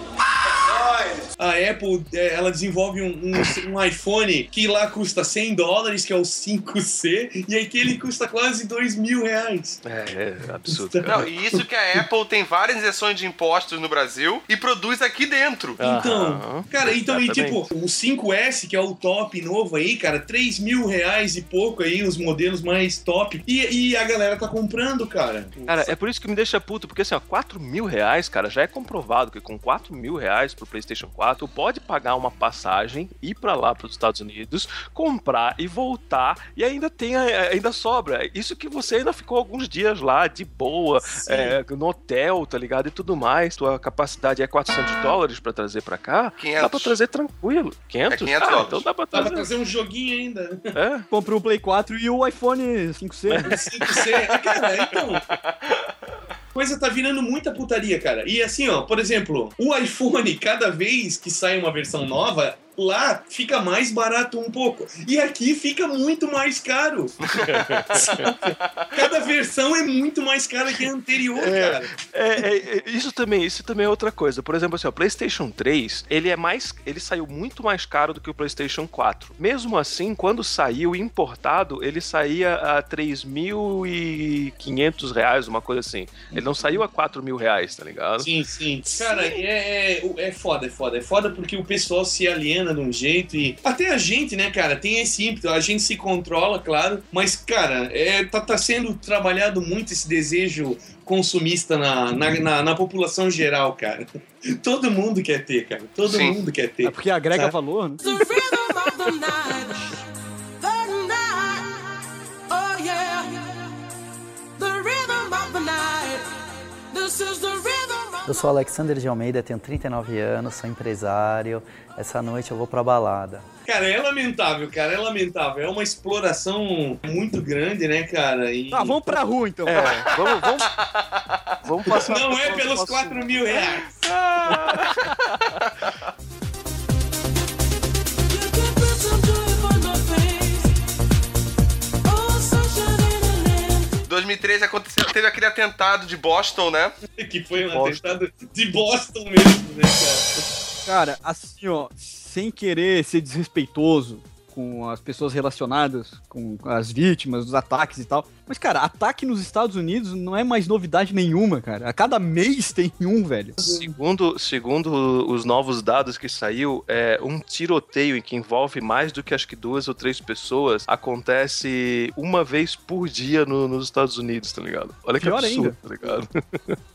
A Apple, é, ela desenvolve um, um- um iPhone que lá custa 100 dólares, que é o 5C, e aquele custa quase 2 mil reais. É, é absurdo, cara. Não, e isso que a Apple tem várias isenções de impostos no Brasil e produz aqui dentro. Então, Aham, cara, então, e tipo, o 5S, que é o top novo aí, cara, 3 mil reais e pouco aí, os modelos mais top. E, e a galera tá comprando, cara. Cara, é por isso que me deixa puto, porque assim, ó, 4 mil reais, cara, já é comprovado que com 4 mil reais pro PlayStation 4, tu pode pagar uma passagem, ir pra lá pros Estados Unidos, comprar e voltar, e ainda tem, a- ainda sobra. Isso que você ainda ficou alguns dias lá, de boa, é, no hotel, tá ligado? E tudo mais. Tua capacidade é 400 dólares pra trazer pra cá, 500. dá pra trazer tranquilo. 500? É 500 ah, dólares. então dá pra Dá pra trazer. trazer um joguinho ainda. É. Comprei o Play 4 e o iPhone 5C. O 5C. Cara, então. Coisa tá virando muita putaria, cara. E assim, ó, por exemplo, o iPhone, cada vez que sai uma versão nova, lá fica mais barato um pouco. E aqui fica muito mais caro. Cada versão é muito mais cara que a anterior, cara. É, é, é, isso também, isso também é outra coisa. Por exemplo, assim, o PlayStation 3, ele é mais, ele saiu muito mais caro do que o PlayStation 4. Mesmo assim, quando saiu importado, ele saía a 3.500 reais, uma coisa assim. Ele não saiu a 4 mil reais, tá ligado? Sim, sim. Cara, é, é, é foda, é foda. É foda porque o pessoal se aliena de um jeito e. Até a gente, né, cara, tem esse ímpeto. A gente se controla, claro. Mas, cara, é, tá, tá sendo trabalhado muito esse desejo consumista na, na, na, na população geral, cara. Todo mundo quer ter, cara. Todo Sim. mundo quer É ter. porque agrega Sabe? valor, né? The rhythm of the night. The night. Oh yeah. The rhythm of the night. This is the rhythm of eu sou Alexander de Almeida, tenho 39 anos, sou empresário. Essa noite eu vou pra balada. Cara, é lamentável, cara, é lamentável. É uma exploração muito grande, né, cara? E... Ah, vamos pra rua então. É, vamos, vamos, vamos passar. Não é pelos 4 mil reais. Ah! Teve aquele atentado de Boston, né? Que foi um Boston. atentado de Boston mesmo, né, cara? Cara, assim, ó, sem querer ser desrespeitoso com as pessoas relacionadas com as vítimas, os ataques e tal. Mas, cara, ataque nos Estados Unidos não é mais novidade nenhuma, cara. A cada mês tem um, velho. Segundo, segundo os novos dados que saiu, é um tiroteio em que envolve mais do que acho que duas ou três pessoas acontece uma vez por dia no- nos Estados Unidos, tá ligado? Olha que Pior absurdo, ainda. tá ligado?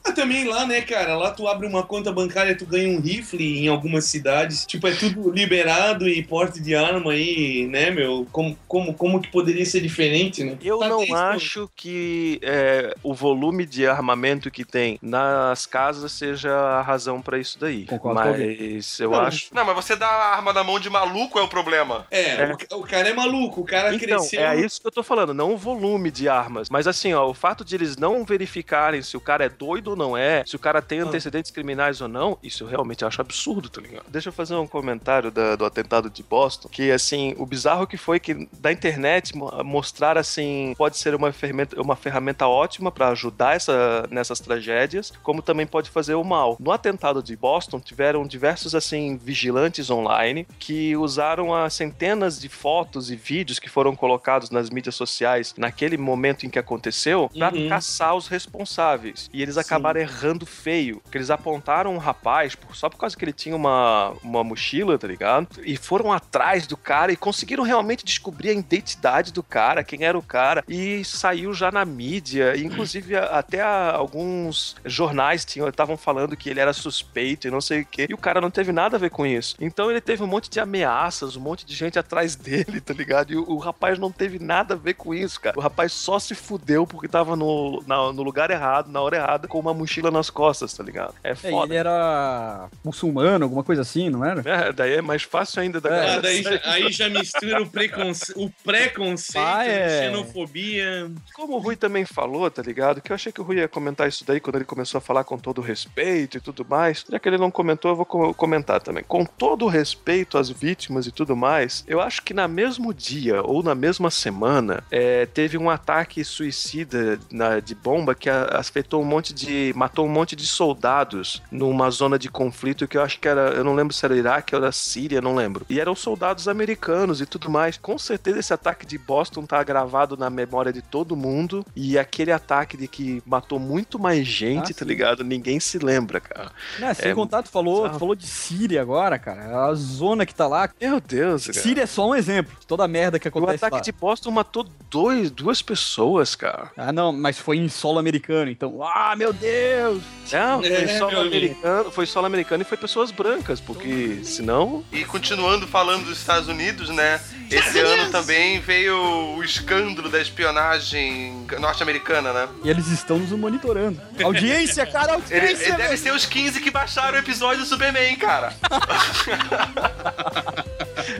Ah, também lá, né, cara? Lá tu abre uma conta bancária, tu ganha um rifle em algumas cidades. Tipo, é tudo liberado e porte de arma aí, né, meu? Como, como, como que poderia ser diferente, né? Eu Tá não triste, acho que é, o volume de armamento que tem nas casas seja a razão pra isso daí. Concordo com Mas eu Não, acho. Não, mas você dá a arma na mão de maluco é o problema. É, É. O, o cara é maluco, o cara Então, cresceu. é isso que eu tô falando, não o volume de armas. Mas assim, ó, o fato de eles não verificarem se o cara é doido ou não é, se o cara tem antecedentes criminais ou não, isso eu realmente acho absurdo, tá ligado? Deixa eu fazer um comentário da- do atentado de Boston, que assim, o bizarro que foi que da internet mo- mostrar assim, pode ser uma ferramenta, uma ferramenta ótima pra ajudar essa, nessas tragédias, como também pode fazer o mal. No atentado de Boston, tiveram diversos assim vigilantes online que usaram as centenas de fotos e vídeos que foram colocados nas mídias sociais naquele momento em que aconteceu pra Uhum. caçar os responsáveis. E eles acabaram errando feio, que eles apontaram um rapaz só por causa que ele tinha uma, uma mochila, tá ligado? E foram atrás do cara e conseguiram realmente descobrir a identidade do cara, quem era o cara, e saiu já na mídia, e, inclusive até alguns jornais tinham estavam falando que ele era suspeito e não sei o quê, e o cara não teve nada a ver com isso. Então ele teve um monte de ameaças, um monte de gente atrás dele, tá ligado? E o, o rapaz não teve nada a ver com isso, cara. O rapaz só se fudeu porque tava no, na- no lugar errado, na hora errada, com uma mochila nas costas, tá ligado? É É, foda. ele era muçulmano, alguma coisa assim, não era? É, daí é mais fácil ainda da É, Ah, galera daí, já, aí já mistura o, preconce... o preconceito, Ah, é. a xenofobia. Como o Rui também falou, tá ligado? Que eu achei que o Rui ia comentar isso daí quando ele começou a falar com todo o respeito e tudo mais. Já que ele não comentou, eu vou co- comentar também. Com todo o respeito às vítimas e tudo mais, eu acho que na mesmo dia ou na mesma semana é, teve um ataque suicida na- de bomba que afetou um monte de. matou um monte de soldados numa zona de conflito que eu acho que era. Eu não lembro se era Iraque ou era Síria, não lembro. E eram soldados americanos e tudo mais. Com certeza esse ataque de Boston tá gravado na memória de todo mundo. E aquele ataque de que matou muito mais gente, Ah, tá ligado? Ninguém se lembra, cara. Né, sem É, contar, tu falou, falou de Síria agora, cara. A zona que tá lá. Meu Deus, cara. Síria é só um exemplo de toda a merda que O acontece ataque lá. de Boston matou dois, duas pessoas, cara. Ah, não, mas foi em solo americano, então. Ah, meu Deus! Não, foi É, solo americano, foi solo americano e foi pessoas brancas, porque senão. E continuando falando dos Estados Unidos, né? Esse ano também veio o escândalo da espionagem norte-americana, né? E eles estão nos monitorando. Audiência, cara, Ele, audiência! ele deve velho. ser os 15 que baixaram o episódio do Superman, cara.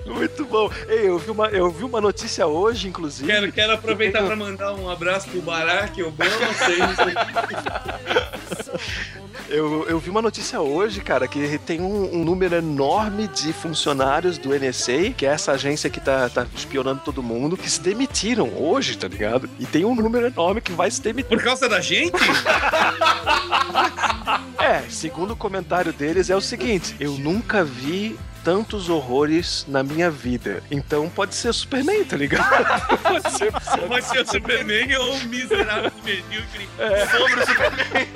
Muito bom. Ei, eu vi uma, eu vi uma notícia hoje, inclusive. Quero, quero aproveitar para mandar um abraço pro Barack Obama. Vocês... Eu, eu vi uma notícia hoje, cara, que tem um, um número enorme de funcionários do NSA, que é essa agência que tá, tá espionando todo mundo, que se demitiram hoje, tá ligado? E tem um número enorme que vai se demitir. Por causa da gente? É, segundo o comentário deles, é o seguinte: eu nunca vi tantos horrores na minha vida. Então pode ser Superman, tá ligado? pode ser. Pode ser o Superman ou o miserável medíocre. Sobre o Superman.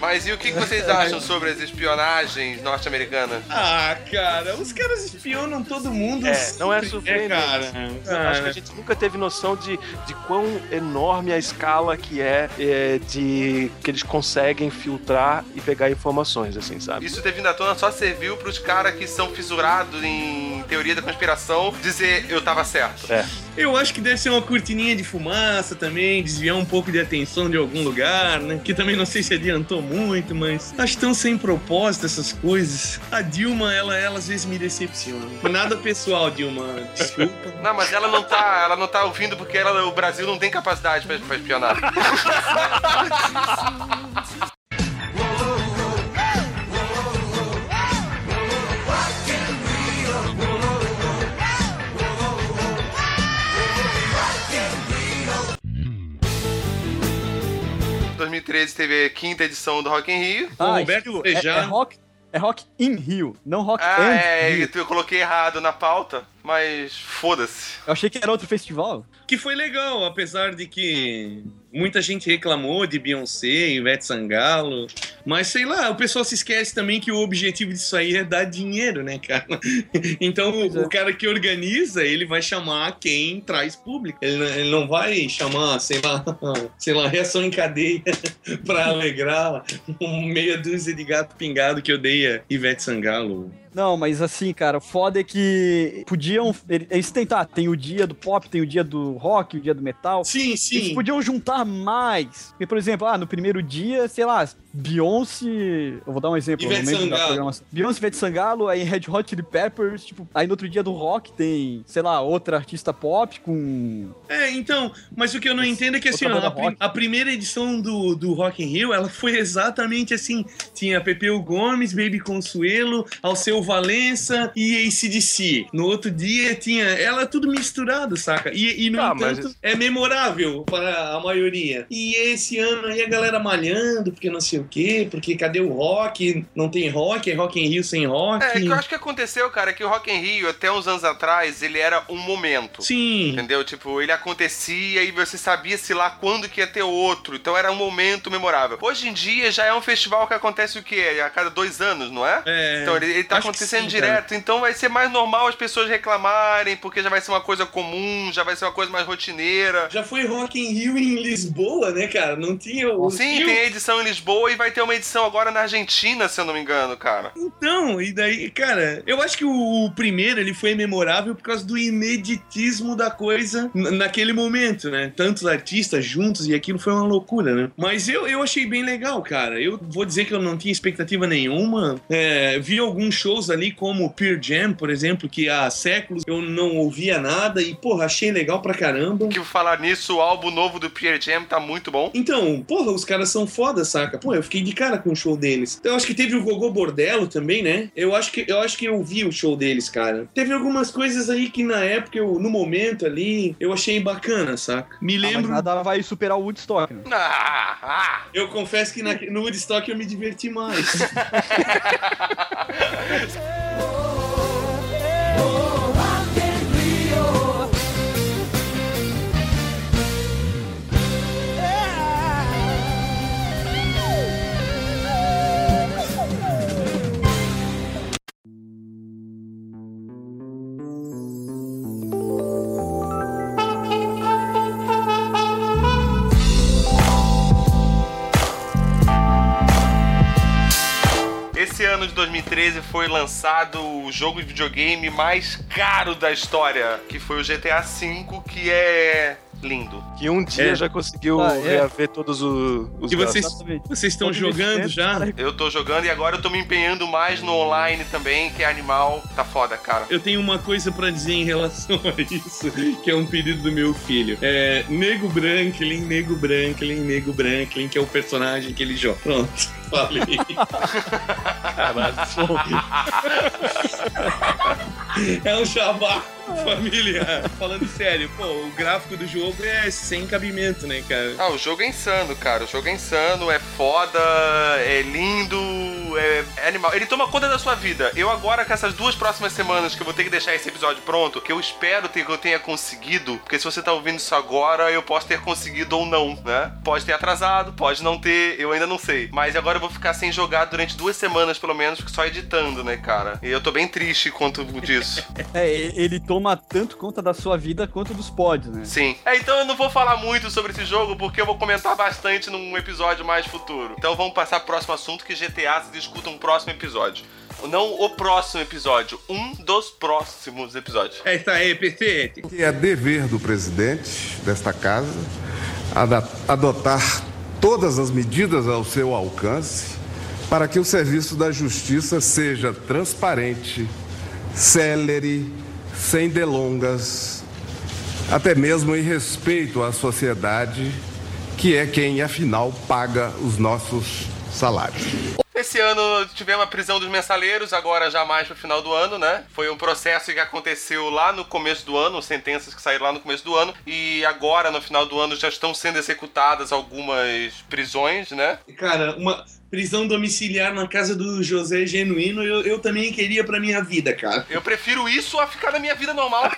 Mas e o que que vocês acham sobre as espionagens norte-americanas? Ah, cara, os caras espionam todo mundo. É, não é surpreendente. né, cara. Acho que a gente nunca teve noção de, de quão enorme a escala que é, é, de que eles conseguem filtrar e pegar informações, assim, sabe? Isso ter vindo à tona só serviu pros caras que são fissurados em teoria da conspiração dizer eu tava certo. É. Eu acho que deve ser uma cortininha de fumaça também, desviar um pouco de atenção de algum lugar, né? Que também não sei se adiantou muito, mas acho tão sem propósito essas coisas. A Dilma, ela, ela às vezes me decepciona. Nada pessoal, Dilma, desculpa. Não, mas ela não tá, ela não tá ouvindo porque ela, o Brasil não tem capacidade pra, pra espionar. 2013 teve a quinta edição do Rock in Rio. Ah, Roberto estilo, é, Frejá. é rock, é rock in Rio, não rock Ah, and é, Rio. eu coloquei errado na pauta, mas foda-se. Eu achei que era outro festival. Que foi legal, apesar de que muita gente reclamou de Beyoncé, Ivete Sangalo. Mas sei lá, o pessoal se esquece também que o objetivo disso aí é dar dinheiro, né, cara? Então o, o cara que organiza, ele vai chamar quem traz público. Ele, não- ele não vai chamar, sei lá, sei lá, reação em cadeia pra alegrar um meia dúzia de gato pingado que odeia Ivete Sangalo. Não, mas assim, cara, o foda é que podiam. Eles tentar, tem o dia do pop, tem o dia do rock, o dia do metal. Sim, sim. Eles podiam juntar mais. Porque, por exemplo, ah, no primeiro dia, sei lá, Beyoncé. Eu vou dar um exemplo. Ivete no momento da programação. Beyoncé, Ivete Sangalo, aí Red Hot Chili Peppers, tipo, aí no outro dia do rock tem, sei lá, outra artista pop com. É, então, mas o que eu não entendo é que assim, ó, a, prim- a primeira edição do, do Rock in Rio, ela foi exatamente assim, tinha Pepeu Gomes, Baby Consuelo, Alceu Valença e ACDC. No outro dia tinha, ela é tudo misturado, saca? E, e no Ah, mas entanto, é memorável para a maioria. E esse ano aí a galera malhando, porque não sei o quê, porque cadê o rock? Não tem rock, é Rock in Rio sem rock. É, que eu acho que aconteceu, cara, que o Rock in Rio, até uns anos atrás, ele era um momento. Sim. Entendeu? Tipo, ele acontecia e você sabia se lá quando que ia ter outro. Então era um momento memorável. Hoje em dia já é um festival que acontece o quê? A cada dois anos, não é? É, Então ele, ele tá acho acontecendo sim, direto. Então vai ser mais normal as pessoas reclamarem, porque já vai ser uma coisa comum, já vai ser uma coisa mais rotineira. Já foi Rock in Rio em Lisboa, né, cara? Não tinha o Sim, Rio- tem a edição em Lisboa e vai ter uma edição agora na Argentina, se eu não me engano, cara. Então, e daí, cara, eu acho que o, primeiro ele foi memorável por causa do ineditismo da coisa naquele momento, né? Tantos artistas juntos e aquilo foi uma loucura, né? Mas eu, eu achei bem legal, cara. Eu vou dizer que eu não tinha expectativa nenhuma. É, vi alguns shows ali, como o Pearl Jam, por exemplo, que há séculos eu não ouvia nada e, porra, achei legal pra caramba. Que falar nisso, o álbum novo do Pierre Jam tá muito bom. Então, porra, os caras são foda, saca? Pô, eu fiquei de cara com o show deles. Então, eu acho que teve o Gogô Bordello também, né? Eu acho que eu acho que eu vi o show deles, cara. Teve algumas coisas aí que na época, eu, no momento ali, eu achei bacana, saca? Me Ah, mas lembro. nada vai superar o Woodstock. Né? Ah, ah. Eu confesso que na- no Woodstock eu me diverti mais. Esse ano de 2013 foi lançado o jogo de videogame mais caro da história, que foi o GTA V, que é lindo. Que um dia É. já conseguiu Ah, é. reaver todos o- os E vocês, vocês estão Todo jogando já? Eu tô jogando e agora eu tô me empenhando mais no online também, que é animal. Tá foda, cara. Eu tenho uma coisa pra dizer em relação a isso, que é um pedido do meu filho. É Nego Branklin, Nego Branklin, Nego Branklin, que é o personagem que ele joga. Pronto, falei. é um jabá, família. Falando sério, pô, o gráfico do jogo é sem cabimento, né, cara? Ah, o jogo é insano, cara. O jogo é insano, é foda, é lindo, é, é animal. Ele toma conta da sua vida. Eu agora, com essas duas próximas semanas que eu vou ter que deixar esse episódio pronto, que eu espero que eu tenha conseguido, porque se você tá ouvindo isso agora, eu posso ter conseguido ou não, né? Pode ter atrasado, pode não ter, eu ainda não sei. Mas agora eu vou ficar sem jogar durante duas semanas, pelo menos, só editando, né, cara? E eu tô bem triste quanto disso. É, ele toma tanto conta da sua vida quanto dos pods, né? Sim. É, então eu não vou falar muito sobre esse jogo porque eu vou comentar bastante num episódio mais futuro. Então vamos passar pro próximo assunto que GTA se discuta um próximo episódio. Não o próximo episódio, um dos próximos episódios. É, tá aí, que é dever do presidente desta casa adotar todas as medidas ao seu alcance para que o serviço da justiça seja transparente, célere, sem delongas, até mesmo em respeito à sociedade, que é quem afinal paga os nossos salários. Esse ano tivemos a prisão dos mensaleiros, agora já mais pro final do ano, né? Foi um processo que aconteceu lá no começo do ano, sentenças que saíram lá no começo do ano, e agora, no final do ano, já estão sendo executadas algumas prisões, né? Cara, uma prisão domiciliar na casa do José Genuíno, eu, eu também queria pra minha vida, cara. Eu prefiro isso a ficar na minha vida normal.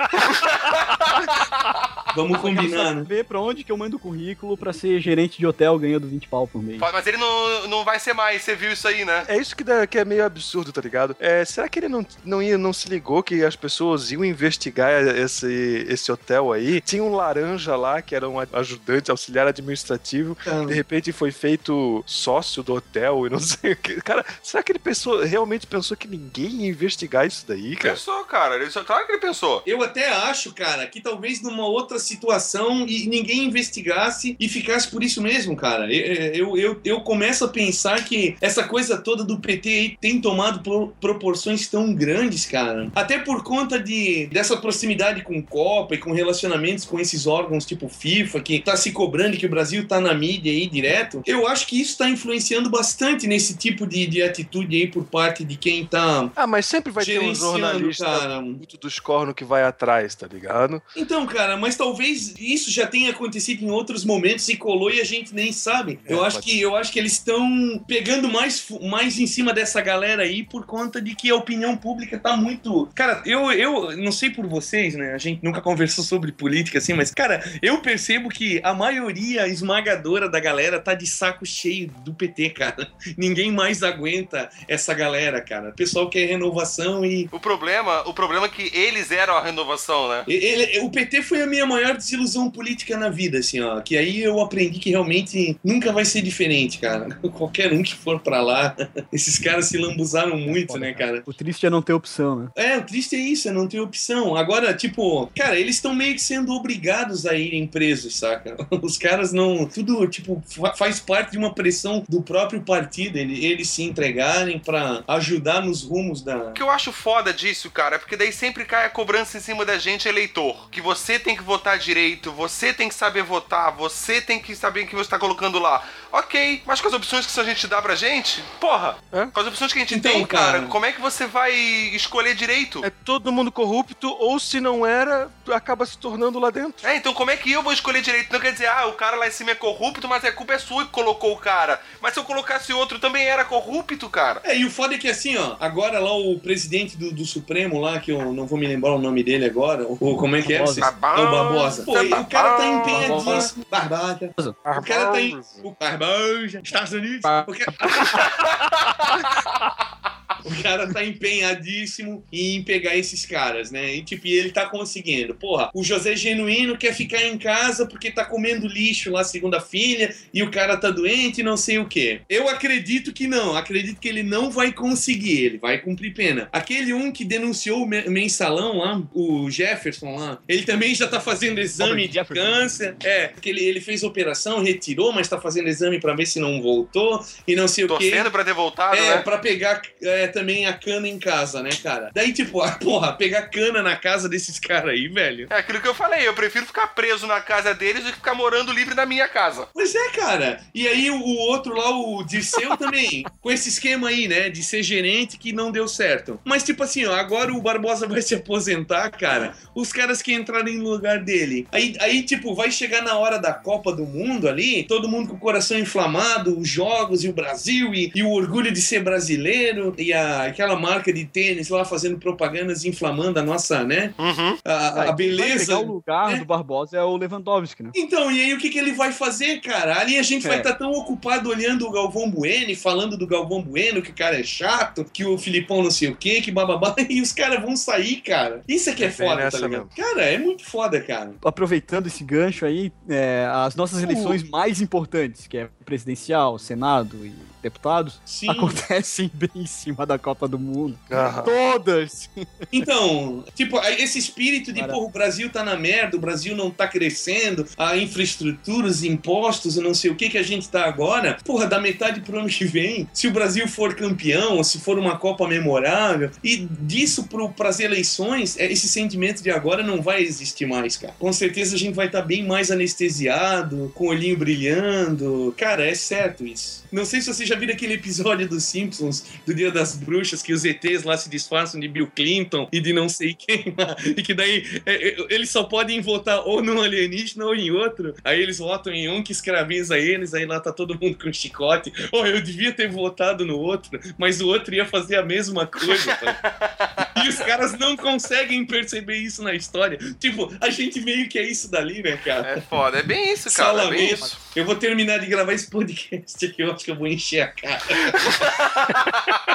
Vamos combinar, né? Ver pra onde que eu mando o currículo pra ser gerente de hotel ganhando 20 pau por mês. Mas ele não, não vai ser mais, você viu isso aí, né? É isso que, dá- que é meio absurdo, tá ligado? É, será que ele não, não, ia, não se ligou que as pessoas iam investigar esse, esse hotel aí? Tinha um laranja lá, que era um ajudante, auxiliar administrativo, Cara. de repente foi feito sócio do hotel e não sei o que. Cara, será que ele pensou, realmente pensou que ninguém ia investigar isso daí, cara? Pensou, cara. Ele só, claro que ele pensou. Eu até acho, cara, que talvez numa outra situação e ninguém investigasse e ficasse por isso mesmo, cara. Eu, eu, eu, eu começo a pensar que essa coisa toda do PT aí tem tomado pro- proporções tão grandes, cara. Até por conta de, dessa proximidade com Copa e com relacionamentos com esses órgãos tipo FIFA, que tá se cobrando e que o Brasil tá na mídia aí direto. Eu acho que isso tá influenciando bastante nesse tipo de, de atitude aí por parte de quem tá Ah, mas sempre vai ter um jornalista cara. muito dos cornos que vai atrás, tá ligado? Então, cara, mas talvez isso já tenha acontecido em outros momentos e colou e a gente nem sabe. É, eu acho que eu acho que eles estão pegando mais mais em cima dessa galera aí por conta de que a opinião pública tá muito. Cara, eu eu não sei por vocês, né? A gente nunca conversou sobre política assim, mas cara, eu percebo que a maioria esmagadora da galera tá de saco cheio do PT, cara. Ninguém mais aguenta essa galera, cara. O pessoal quer renovação e O problema, o problema é que eles eram a renovação, né? ele- o PT foi a minha maior desilusão política na vida, assim, ó. Que aí eu aprendi que realmente nunca vai ser diferente, cara. Qualquer um que for pra lá, esses caras se lambuzaram muito, né, cara? O triste é não ter opção, né? É, o triste é isso, é não ter opção. Agora, tipo, cara, eles estão meio que sendo obrigados a irem presos, saca? Os caras não. Tudo, tipo, fa- faz parte de uma pressão do próprio partido, ele- eles se entregarem pra ajudar nos rumos da. O que eu acho foda disso, cara, é porque daí sempre cai a cobrança em cima da gente, eleitor. Que você tem que votar direito, você tem que saber votar, você tem que saber quem você tá colocando lá. Ok, mas com as opções que a gente dá pra gente, porra, com as opções que a gente Então, tem, cara, cara. como é que você vai escolher direito? É todo mundo corrupto, ou se não era, acaba se tornando lá dentro. É, então como é que eu vou escolher direito? Não quer dizer, ah, o cara lá em cima é corrupto, mas a culpa é sua que colocou o cara. Mas se eu colocasse outro, também era corrupto, cara. É, e o foda é que assim, ó, agora lá o presidente do, do Supremo lá, que eu não vou me lembrar o nome dele agora, o como é que é? Barbosa. Vocês- É o Barbosa. Pô, e o cara tá empenhadíssimo. Barbosa. Barbosa. O cara tá em. O Barbosa. Estados Unidos. Cara... O cara tá empenhadíssimo em pegar esses caras, né? E tipo, ele tá conseguindo. Porra, o José Genuíno quer ficar em casa porque tá comendo lixo lá, segundo a filha, e o cara tá doente e não sei o quê. Eu acredito que não. Acredito que ele não vai conseguir. Ele vai cumprir pena. Aquele um que denunciou o me- mensalão lá, o Jefferson lá, ele também já tá fazendo exame Robert de Jefferson. câncer. É, que ele, ele fez operação, retirou, mas tá fazendo exame pra ver se não voltou e não sei o quê. Torcendo pra ter voltado, É, né? pra pegar é, também a cana em casa, né, cara? Daí, tipo, ah, porra, pegar cana na casa desses caras aí, velho. É aquilo que eu falei, eu prefiro ficar preso na casa deles do que ficar morando livre na minha casa. Pois é, cara. E aí o, outro lá, o Dirceu também, com esse esquema aí, né, de ser gerente que não deu certo. Mas, tipo assim, ó, agora o Barbosa vai se aposentar, cara. Os caras que entrarem no lugar dele. Aí, aí, tipo, vai chegar na hora da Copa do Mundo ali, todo mundo com o coração inflamado, os jogos e o Brasil e, e o orgulho de ser brasileiro e a, aquela marca de tênis lá fazendo propagandas inflamando a nossa, né? Uhum. A, a- a Vai pegar beleza. o lugar né? do Barbosa é o Lewandowski, né? Então, e aí o que, que ele vai fazer, cara? Ali a gente vai É. estar tão ocupado olhando o Galvão Bueno e falando do Galvão Bueno, que o cara é chato, que o Filipão não sei o quê, que bababá, e os caras vão sair, cara. Isso é que é, É foda, tá ligado? mesmo. Cara, é muito foda, cara. Aproveitando esse gancho aí, é, as nossas eleições mais importantes, que é presidencial, Senado e deputados, Sim. acontecem bem em cima da Copa do Mundo. Aham. Todas! Então, tipo, esse espírito de, porra, o Brasil tá na merda, o Brasil não tá crescendo, a infraestrutura, os impostos, eu não sei o que que a gente tá agora, porra, da metade pro ano que vem, se o Brasil for campeão, ou se for uma Copa memorável, e disso pro, pras eleições, é, esse sentimento de agora não vai existir mais, cara. Com certeza a gente vai estar bem mais anestesiado, com o olhinho brilhando. Cara, é certo isso. Não sei se vocês Vocês já viram aquele episódio dos Simpsons, do Dia das Bruxas, que os ETs lá se disfarçam de Bill Clinton e de não sei quem lá, e que daí é, é, eles só podem votar ou num alienígena ou em outro. Aí eles votam em um que escraviza eles, aí lá tá todo mundo com chicote. Oh, eu devia ter votado no outro, mas o outro ia fazer a mesma coisa. cara. E os caras não conseguem perceber isso na história. Tipo, a gente meio que é isso dali, né, cara? É foda, é bem isso, cara. É bem isso. Eu vou terminar de gravar esse podcast aqui, eu que eu vou encher a cara.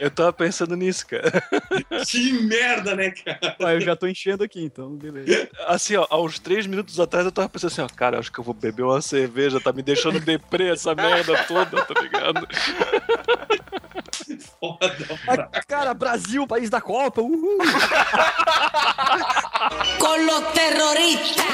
Eu tava pensando nisso, cara. Que merda, né, cara? Ah, eu já tô enchendo aqui, então, beleza. Assim, ó, há uns três minutos atrás eu tava pensando assim, ó, cara, acho que eu vou beber uma cerveja, tá me deixando deprê essa merda toda, tá ligado? Ah, cara, Brasil, país da Copa, uhul! Con los terroristas.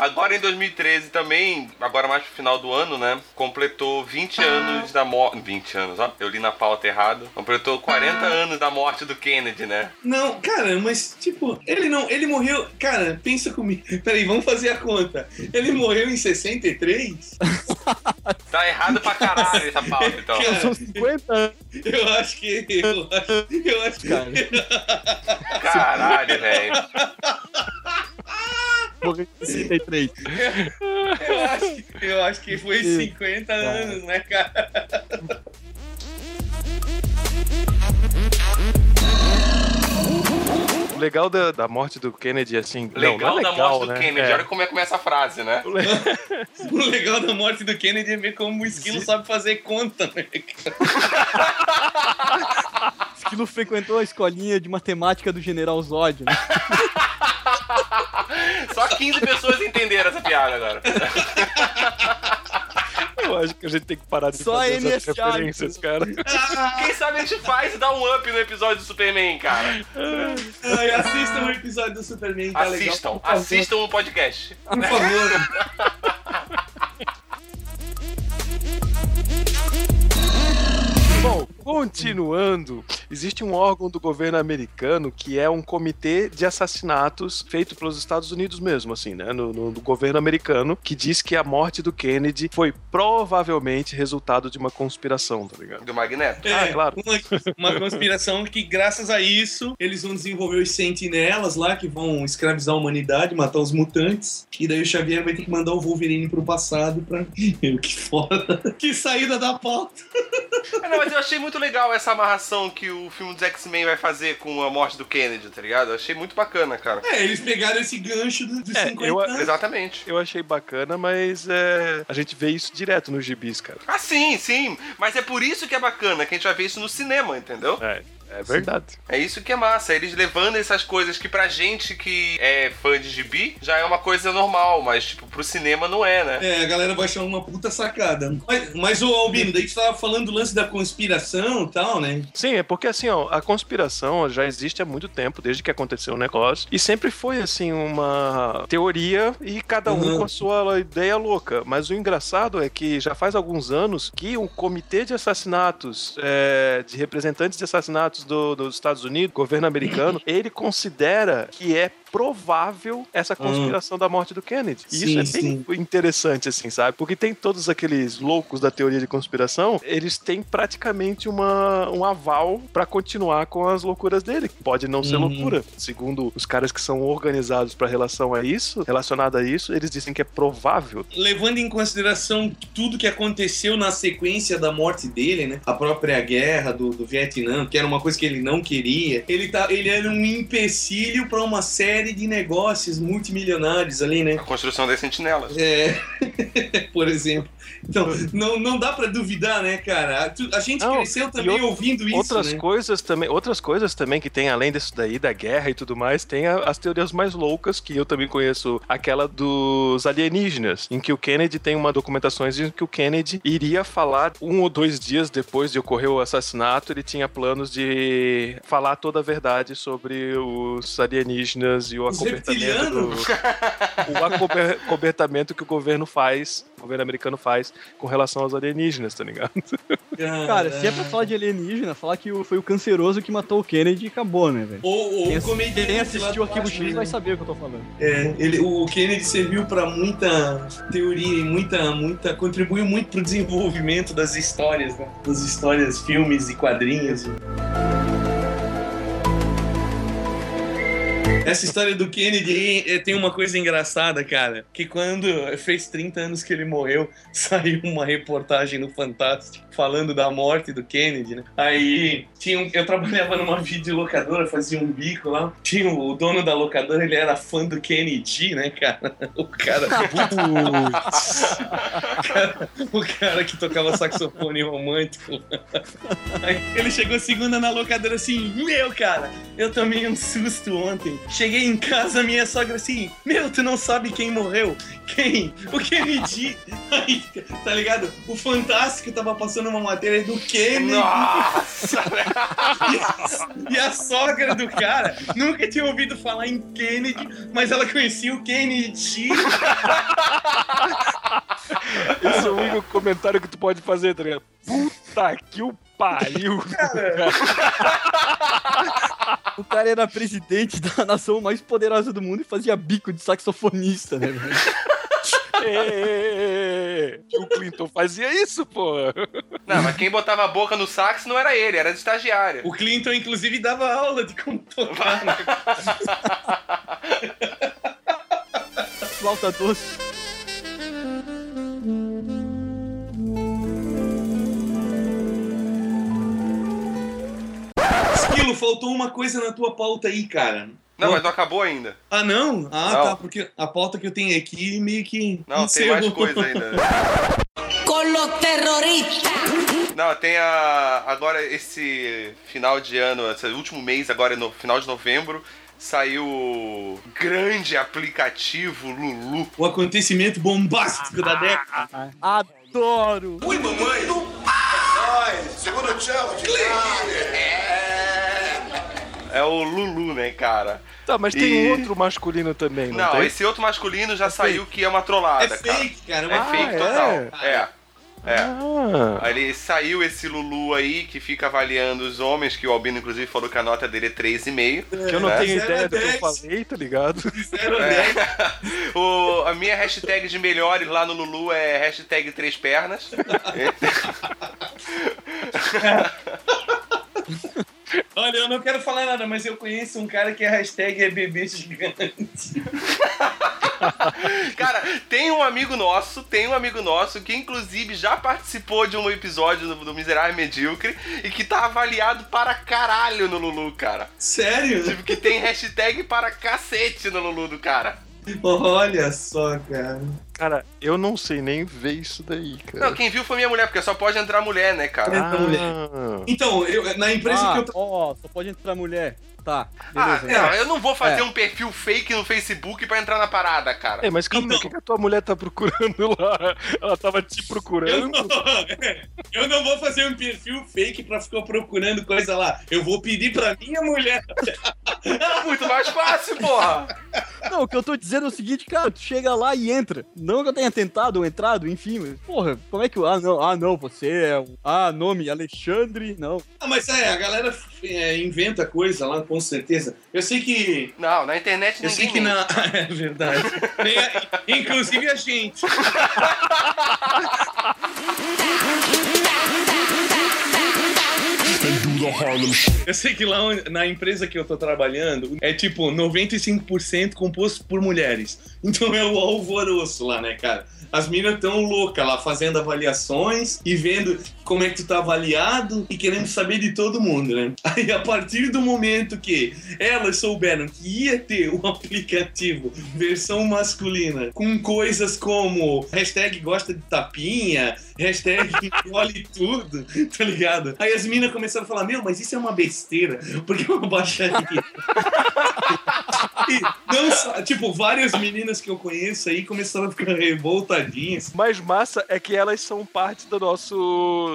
Agora em 2013 também, agora mais pro final do ano, né? Completou 20 anos da morte. 20 anos, ó. Eu li na pauta errado. Completou 40 anos da morte do Kennedy, né? Não, cara, mas tipo, ele não, ele morreu. Cara, pensa comigo. Peraí, vamos fazer a conta. Ele morreu em 63? Tá errado pra caralho essa pauta, então. Cara, São 50 anos. eu acho que. Eu acho, eu acho que. Caralho, velho. Morreu em 63. Eu acho, que- eu acho que foi 50 anos, né, cara? Legal da, da morte do Kennedy, assim. não, Legal, não é da legal, morte do né? Kennedy. É. Olha como é que começa a frase, né? O legal da morte do Kennedy é ver como o esquilo sabe fazer conta, né? Esquilo frequentou a escolinha de matemática do General Zod, né? Só 15 pessoas entenderam essa piada agora. Eu acho que a gente tem que parar de Só fazer essas referências, cara. Quem sabe a gente faz e dá um up no episódio do Superman, cara. Ai, assistam o episódio do Superman, tá legal. Assistam, favor. assistam o podcast. Por favor. Bom, continuando, existe um órgão do governo americano que é um comitê de assassinatos feito pelos Estados Unidos mesmo, assim, né? No, no- no governo americano, que diz que a morte do Kennedy foi provavelmente resultado de uma conspiração, tá ligado? Do Magneto. É, Ah, claro. Uma, uma conspiração que, graças a isso, eles vão desenvolver os sentinelas lá, que vão escravizar a humanidade, matar os mutantes. E daí o Xavier vai ter que mandar o Wolverine pro passado pra. Que foda. Que saída da pauta. Ah, não, mas eu achei muito legal essa amarração que o filme dos X-Men vai fazer com a morte do Kennedy, tá ligado? Eu achei muito bacana, cara. É, eles pegaram esse gancho do- dos É, 50 eu- anos. Exatamente. Eu achei bacana, mas é, a gente vê isso direto nos gibis, cara. Ah, sim, sim. Mas é por isso que é bacana, que a gente vai ver isso no cinema, entendeu? É, é verdade. É isso que é massa. Eles levando essas coisas que pra gente que é fã de gibi já é uma coisa normal, mas, tipo, pro cinema não é, né? É, a galera vai achar uma puta sacada. Mas, mas o Albino, daí tu tava falando do lance da conspiração e tal, né? Sim, é porque assim, ó, a conspiração já existe há muito tempo, desde que aconteceu o negócio, e sempre foi assim uma teoria e cada um Uhum. com a sua ideia louca. Mas o engraçado é que já faz alguns anos que um comitê de assassinatos, é, de representantes de assassinatos do- dos Estados Unidos, governo americano, ele considera que é provável essa conspiração da morte do Kennedy. E Sim, isso é bem sim. interessante, assim, sabe? Porque tem todos aqueles loucos da teoria de conspiração, eles têm praticamente uma, um aval pra continuar com as loucuras dele. Pode não ser Uhum. loucura. Segundo os caras que são organizados pra relação a isso, relacionado a isso, eles dizem que é provável. Levando em consideração tudo que aconteceu na sequência da morte dele, né? A própria guerra do, do Vietnã, que era uma coisa que ele não queria. Ele, tá, ele era um empecilho pra uma série de negócios multimilionários ali, né? A construção das sentinelas. É, por exemplo. Então, não, não dá pra duvidar, né, cara? A, gente Não, cresceu também ouvindo isso, outras né? coisas também outras coisas também que tem além disso daí da guerra e tudo mais tem a- as teorias mais loucas que eu também conheço aquela dos alienígenas em que o Kennedy tem uma documentação em que o Kennedy iria falar um ou dois dias depois de ocorrer o assassinato ele tinha planos de falar toda a verdade sobre os alienígenas e o Os acobertamento do, o acober- acobertamento que o governo faz governo americano faz com relação aos alienígenas, tá ligado? Cara, se é pra falar de alienígena, falar que o- foi o canceroso que matou o Kennedy e acabou, né, velho? Ou, ou Quem, o ass- comediante quem assistiu do Arquivo X vai saber o que eu tô falando. É, ele, o Kennedy serviu pra muita teoria e muita, muita. contribuiu muito pro desenvolvimento das histórias, né? Das histórias, filmes e quadrinhos. Essa história do Kennedy eh, tem uma coisa engraçada, cara. Que quando fez 30 anos que ele morreu, saiu uma reportagem no Fantástico falando da morte do Kennedy, né? Aí tinha um- eu trabalhava numa videolocadora, fazia um bico lá. Tinha o dono da locadora, ele era fã do Kennedy, né, cara? O cara. o cara, o cara que tocava saxofone romântico. Aí ele chegou segunda na locadora assim, meu cara, eu tomei um susto ontem. Cheguei em casa, minha sogra assim, meu, tu não sabe quem morreu? Quem? O Kennedy. Aí, tá ligado? O Fantástico tava passando uma matéria do Kennedy. Nossa, e, a, e a sogra do cara nunca tinha ouvido falar em Kennedy, mas ela conhecia o Kennedy. Esse é o único comentário que tu pode fazer, tá ligado? Puta que o pariu! O cara era presidente da nação mais poderosa do mundo e fazia bico de saxofonista, né, velho? É, o Clinton fazia isso, pô. Não, mas quem botava a boca no sax não era ele, era de estagiário. O Clinton, inclusive, dava aula de como tocar. né? Flauta doce. Esquilo, faltou uma coisa na tua pauta aí, cara. Não, mas não acabou ainda. Ah, não? Ah, Não. tá, porque a pauta que eu tenho aqui meio que. Não, tem mais coisa ainda. Con los terroristas. Não, tem a. Agora, esse final de ano, esse último mês, agora no final de novembro, saiu o grande aplicativo Lulu. O acontecimento bombástico da década. Adoro! Ui, mamãe! Nós, segundo o challenge. É o Lulu, né, cara? Tá, mas tem E- um outro masculino também, não, Não, tem? esse outro masculino já saiu que é uma trollada, É cara. fake, cara. É Ah, fake é? total. É. É. Ah, Aí ele saiu esse Lulu aí que fica avaliando os homens, que o Albino inclusive falou que a nota dele é 3,5. que eu não né? tenho ideia do que eu falei, tá ligado? Zero a É. dez. O, a minha hashtag de melhores lá no Lulu é hashtag três pernas. Olha, eu não quero falar nada, mas eu conheço um cara que a hashtag é bebê gigante. Cara, tem um amigo nosso, tem um amigo nosso que inclusive já participou de um episódio do, do Miserável Medíocre e que tá avaliado para caralho no Lulu, cara. Sério? Tipo, que tem hashtag para cacete no Lulu do cara. Olha só, cara. Cara, eu não sei nem ver isso daí, cara. Não, quem viu foi minha mulher, porque só pode entrar mulher, né, cara? Entra mulher. Ah, Então, eu, na empresa Ah, que eu ó, só pode entrar mulher. Tá, Ah, beleza. não, eu não vou fazer É. um perfil fake no Facebook pra entrar na parada, cara. É, mas calma, Então. o que, que a tua mulher tá procurando lá? Ela tava te Eu procurando? não, eu não vou fazer um perfil fake pra ficar procurando coisa lá. Eu vou pedir pra minha mulher. Muito mais fácil, porra. Não, o que eu tô dizendo é o seguinte, cara, tu chega lá e entra. Não que eu tenha tentado ou entrado, enfim, mas, porra, como é que o. Ah, não, ah, não, você é o. Ah, nome, Alexandre, não. Ah, mas é, a galera é, inventa coisa lá, com certeza. Eu sei que. Não, na internet Eu sei ninguém que mente. na. É verdade. Nem a- Inclusive a gente. Eu sei que lá na empresa que eu tô trabalhando é tipo 95% composto por mulheres. Então é o alvoroço lá, né, cara? As minas tão loucas lá fazendo avaliações e vendo como é que tu tá avaliado e querendo saber de todo mundo, né? Aí a partir do momento que elas souberam que ia ter um aplicativo versão masculina com coisas como hashtag gosta de tapinha, hashtag engole tudo, tá ligado? Aí as minas começaram a falar, meu, mas isso é uma besteira, porque é uma baixaria. E não só, tipo, várias meninas que eu conheço aí começaram a ficar revoltadinhas. Mais massa é que elas são parte da nosso,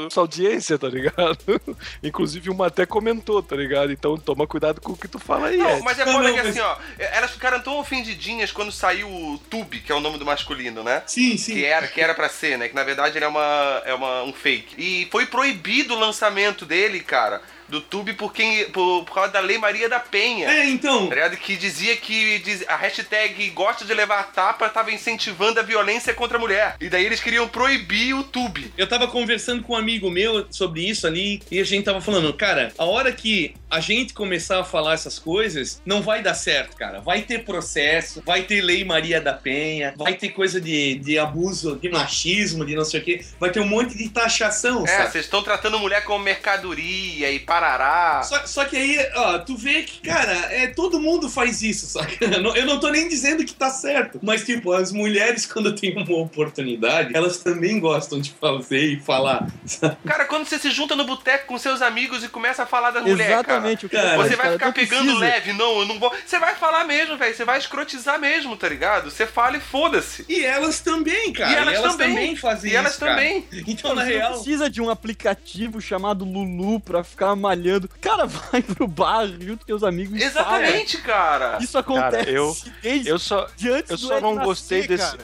nossa audiência, tá ligado? Inclusive uma até comentou, tá ligado? Então toma cuidado com o que tu fala aí, Não, Ed. mas é Não, foda não, que mas- assim, ó, elas ficaram tão ofendidinhas quando saiu o Tube, que é o nome do masculino, né? Sim, sim. Que era, que era pra ser, né? Que na verdade ele é, uma, é uma, um fake. E foi proibido o lançamento dele, cara, do Tube por, quem, por, por causa da Lei Maria da Penha. É, então. Tá? Que dizia que diz- a hashtag gosta de levar tapa tava incentivando a violência contra a mulher. E daí eles queriam proibir o Tube. Eu tava conversando com um amigo meu sobre isso ali e a gente tava falando, cara, a hora que a gente começar a falar essas coisas, não vai dar certo, cara. Vai ter processo, vai ter lei Maria da Penha, vai ter coisa de, de abuso, de machismo, de não sei o quê, vai ter um monte de taxação, É, sabe? vocês estão tratando mulher como mercadoria e parará. Só, só que aí, ó, tu vê que, cara, é, todo mundo faz isso, saca? Eu não- tô nem dizendo que tá certo. Mas, tipo, as mulheres, quando têm uma oportunidade, elas também gostam de fazer e falar. sabe? Cara, quando você se junta no boteco com seus amigos e começa a falar das mulheres, Exatamente o que cara, eu você vai cara, ficar pegando precisa. leve, não, eu não vou. Você vai falar mesmo, velho. Você vai escrotizar mesmo, tá ligado? Você fala e foda-se. E elas também, cara. E elas também. fazem E elas isso, cara. também. Então, na real. precisa de um aplicativo chamado Lulu pra ficar malhando. Cara, vai pro bar junto com teus amigos e Exatamente, cara. fala. Isso acontece Cara, eu- desde Eu só, de antes eu só não nascer, gostei desse. cara.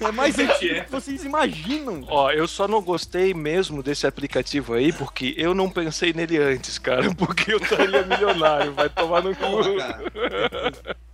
É mais antigo é. do que vocês imaginam. Ó, eu só não gostei mesmo desse aplicativo aí porque eu não pensei nele antes, cara. Porque eu estaria milionário. Vai tomar no cu.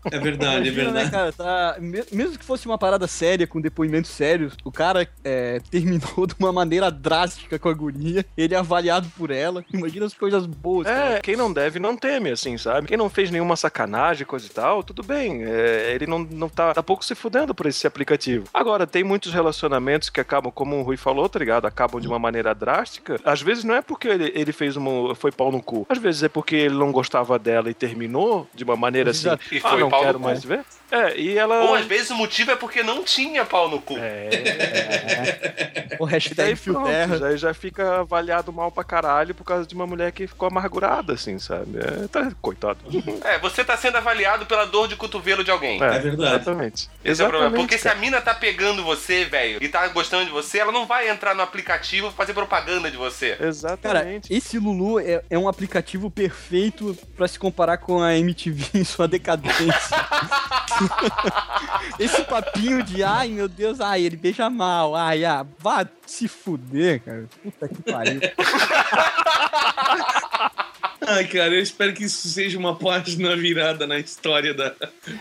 Cara. É verdade, é Imagina, né, verdade. cara? Tá, me- mesmo que fosse uma parada séria, com depoimentos sérios, o cara é, terminou de uma maneira drástica com a guria, ele é avaliado por ela. Imagina as coisas boas. cara. É, quem não deve não teme, assim, sabe? Quem não fez nenhuma sacanagem, coisa e tal, tudo bem. É, ele não, não tá, tá pouco se fudendo por esse aplicativo. Agora, tem muitos relacionamentos que acabam, como o Rui falou, tá ligado? Acabam de uma maneira drástica. Às vezes não é porque ele, ele fez uma. foi pau no cu. Às vezes é porque ele não gostava dela e terminou de uma maneira assim. E ah, foi não pau no quero cu. mais ver. É, e ela. Ou às vezes o motivo é porque não tinha pau no cu. É. O daí hashtag fio terra. já, já fica avaliado mal pra caralho por causa de uma mulher que ficou amargurada, assim, sabe? É, tá, coitado. É, você tá sendo avaliado pela dor de cotovelo de alguém. É verdade. Exatamente. Esse é o problema. Porque se a cara. mina tá pegando você, velho, e tá gostando de você, ela não vai entrar no aplicativo fazer propaganda de você. Cara, Exatamente. esse Lulu é, é um aplicativo perfeito pra se comparar com a MTV em sua decadência. esse papinho de, ai meu Deus, ai, ele beija mal, ai, ah, vá se fuder, cara. Puta que pariu. Ai, cara, eu espero que isso seja uma página virada na história da,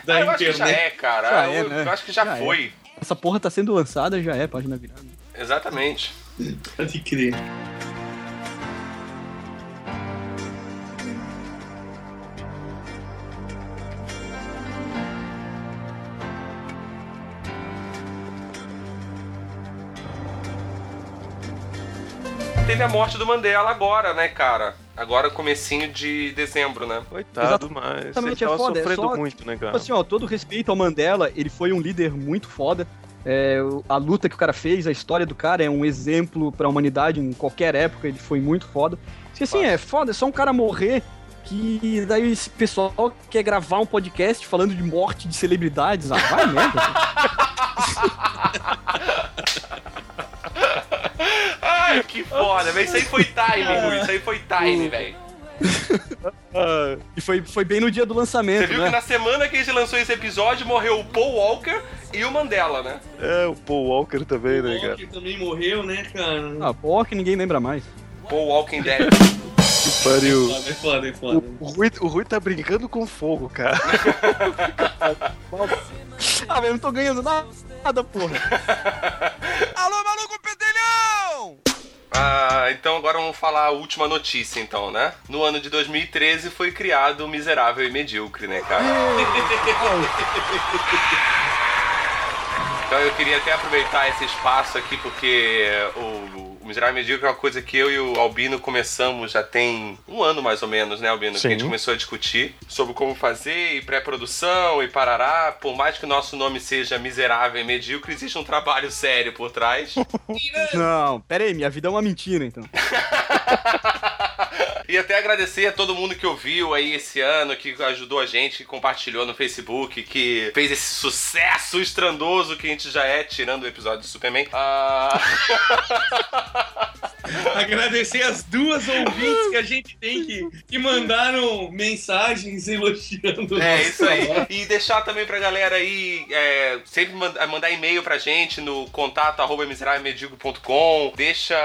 da Ah, eu acho que já internet. é, cara. Já eu, é, né? eu acho que já, Já é. foi. Essa porra tá sendo lançada, já é página virada. Exatamente. Pode crer. Teve a morte do Mandela agora, né, cara? Agora comecinho de dezembro, né? Coitado, mas ele Exatamente, é tava foda, é sofrendo só- muito, né, Tipo cara? assim, ó, todo respeito ao Mandela, ele foi um líder muito foda. É, a luta que o cara fez, a história do cara é um exemplo pra humanidade em qualquer época, ele foi muito foda. Porque assim, é foda, é só um cara morrer que daí esse pessoal quer gravar um podcast falando de morte de celebridades. Ah, vai merda. Que foda, velho. Isso aí foi time, Rui. Isso aí foi time, velho. e foi, foi bem no dia do lançamento, Você viu né? que na semana que a gente lançou esse episódio morreu o Paul Walker e o Mandela, né? É, o Paul Walker também, né, O cara? Walker também morreu, né, cara? Ah, porra, que ninguém lembra mais. Paul Walking Dead. Que pariu. Foda, é foda, é foda. O Rui, o Rui tá brincando com fogo, cara. Ah, velho, eu não tô ganhando nada, nada porra. Alô, maluco pedelhão! Ah, então agora vamos falar a última notícia, então, né? No ano de 2013 foi criado o Miserável e Medíocre, né, cara? Então eu queria até aproveitar esse espaço aqui, porque o, o Miserável e Medíocre é uma coisa que eu e o Albino começamos já tem um ano mais ou menos, né, Albino? Que a gente Sim. começou a discutir sobre como fazer e pré-produção e parará. Por mais que o nosso nome seja Miserável e Medíocre, existe um trabalho sério por trás. Não, pera aí, minha vida é uma mentira, então. E até agradecer a todo mundo que ouviu aí esse ano, que ajudou a gente, que compartilhou no Facebook, que fez esse sucesso estrondoso que a gente já é, tirando o episódio do Superman. Ah... Agradecer as duas ouvintes que a gente tem que, que mandaram mensagens elogiando. É isso aí. E deixar também pra galera aí, é, sempre manda- mandar e-mail pra gente no contato arroba miserávelmedigo.com. Deixa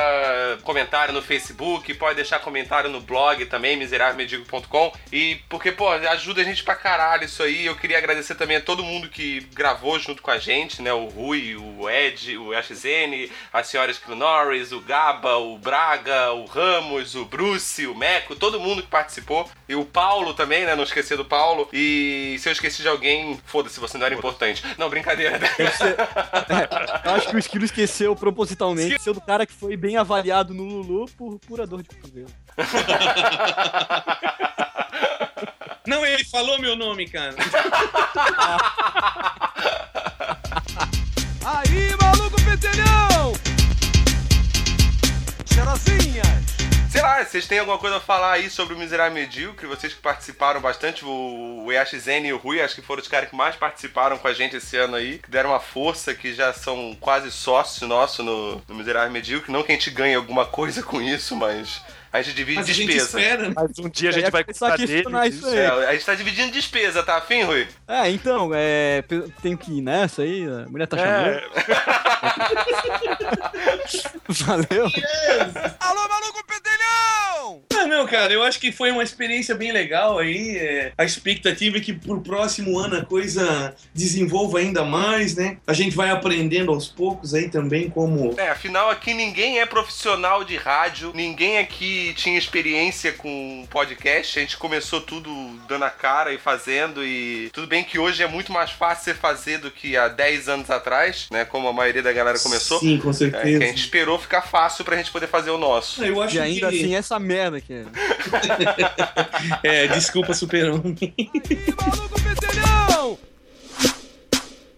comentário no Facebook, pode deixar comentário no blog também, miserávelmedigo.com. E porque, pô, ajuda a gente pra caralho isso aí. Eu queria agradecer também a todo mundo que gravou junto com a gente, né? O Rui, o Ed, o AXN, a senhora Skill Norris, o Gaba, o Braga, o Ramos, o Bruce, o Meco, todo mundo que participou. E o Paulo também, né? Não esquecer do Paulo. E se eu esqueci de alguém, foda-se, você não era importante. Não, brincadeira. Eu acho que o Esquilo esqueceu propositalmente. Esqueceu do cara que foi bem avaliado no Lulu por pura dor de cotovelo. Não, ele falou meu nome, cara. Aí, maluco pedelhão! Cheirosinhas! Sei lá, vocês têm alguma coisa a falar aí sobre o Miserável Medíocre? Vocês que participaram bastante, o, EAXN e o Rui, acho que foram os caras que mais participaram com a gente esse ano aí, que deram uma força, que já são quase sócios nossos no, no Miserável Medíocre. Não que a gente ganhe alguma coisa com isso, mas a gente divide Mas a gente despesa. espera, né? Mas um dia a Eu gente vai custar questionar deles. isso aí. É, a gente tá dividindo despesa, tá afim, Rui? É, então, é, tenho que ir nessa aí, a mulher tá É, chamando. Valeu. Alô, maluco pedelhão! Ah, não, cara, eu acho que foi uma experiência bem legal aí. é, a expectativa é que pro próximo ano a coisa desenvolva ainda mais, né? A gente vai aprendendo aos poucos aí também como. É, afinal aqui ninguém é profissional de rádio, ninguém aqui tinha experiência com podcast, a gente começou tudo dando a cara e fazendo e tudo bem que hoje é muito mais fácil você fazer do que há 10 anos atrás, né, como a maioria da galera começou. Sim, com É, certeza. que a gente esperou ficar fácil pra gente poder fazer o nosso. Eu acho E ainda que. assim, essa merda que é. É, desculpa, super-homem.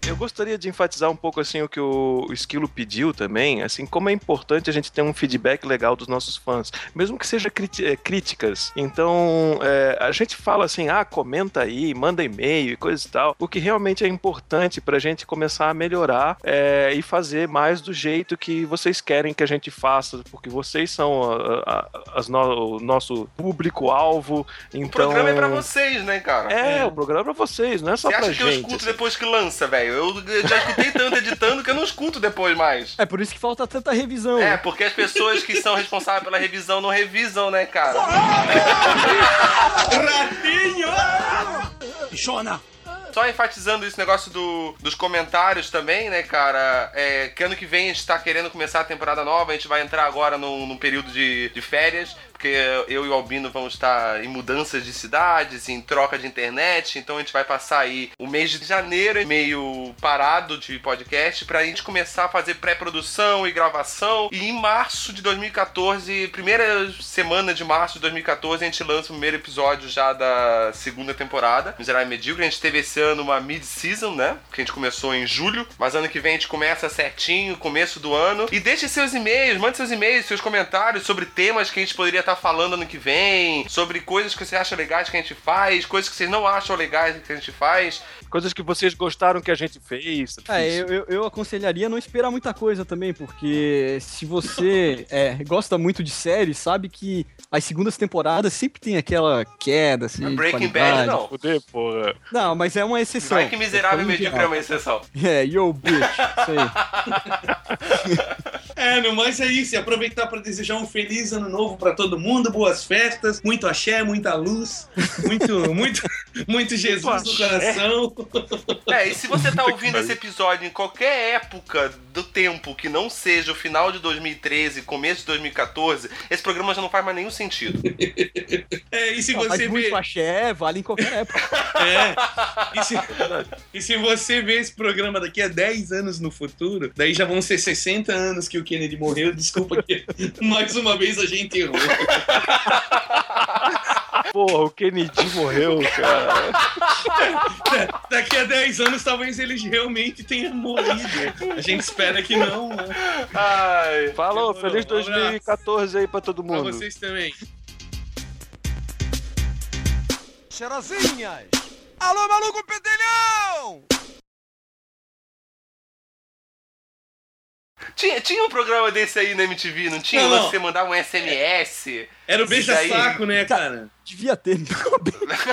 Eu gostaria de enfatizar um pouco assim o que o Esquilo pediu também, assim, como é importante a gente ter um feedback legal dos nossos fãs, mesmo que seja eh, críticas. Então, é, a gente fala assim, ah, comenta aí, manda e-mail e coisa e tal, o que realmente é importante pra gente começar a melhorar é, e fazer mais do jeito que vocês querem que a gente faça, porque vocês são a- a- as no- o nosso público-alvo. Então, O programa é pra vocês, né, cara? É, o programa é pra vocês, não é só Você pra acha que eu gente. escuto assim. depois que lança, velho? Eu eu já escutei tanto editando que eu não escuto depois mais. É por isso que falta tanta revisão. É, porque as pessoas que são responsáveis pela revisão não revisam, né, cara? Ratinho! Bichona! Só enfatizando esse negócio do- dos comentários também, né, cara? É, que ano que vem a gente tá querendo começar a temporada nova, a gente vai entrar agora num, num período de, de férias, porque eu e o Albino vamos estar em mudanças de cidades, em troca de internet, então a gente vai passar aí o mês de janeiro meio parado de podcast pra gente começar a fazer pré-produção e gravação. E em março de 2014, primeira semana de março de 2014, a gente lança o primeiro episódio já da segunda temporada, Miserável Medíocre. A gente teve esse ano uma mid-season, né? Que a gente começou em julho, mas ano que vem a gente começa certinho, começo do ano. E deixe seus e-mails, mande seus e-mails, seus comentários sobre temas que a gente poderia estar falando ano que vem, sobre coisas que você acha legais que a gente faz, coisas que vocês não acham legais que a gente faz. Coisas que vocês gostaram que a gente fez. É, eu, eu, eu aconselharia não esperar muita coisa também, porque se você é, gosta muito de séries, sabe que as segundas temporadas sempre tem aquela queda, assim. de Breaking Bad, não. Fuder, porra. Não, mas é uma exceção. Vai que miserável e medíocre é uma exceção. É, yo, bitch. Isso aí. É, no mais é isso. E aproveitar para desejar um feliz ano novo para todo mundo, boas festas, muito axé, muita luz, muito, muito, muito Jesus no coração. É, e se você tá ouvindo esse episódio em qualquer época do tempo que não seja o final de 2013, começo de 2014, esse programa já não faz mais nenhum sentido. É, e se Não, mas você muito vê. axé vale em qualquer época. É. E se, e se você vê esse programa daqui a 10 anos no futuro, daí já vão ser 60 anos que o Kennedy morreu. Desculpa que mais uma vez a gente errou. Porra, o Kennedy morreu, cara. Daqui a 10 anos talvez ele realmente tenha morrido. A gente espera que não, né? Ai. Falou, Demorou. feliz Um abraço. 2014 aí pra todo Pra mundo. vocês também. cheirosinhas. Alô, maluco pedelhão! Tinha, tinha um programa desse aí na MTV, não tinha? Não, não. Você mandava um SMS. Era o beija-saco, né, cara? Devia ter. Né?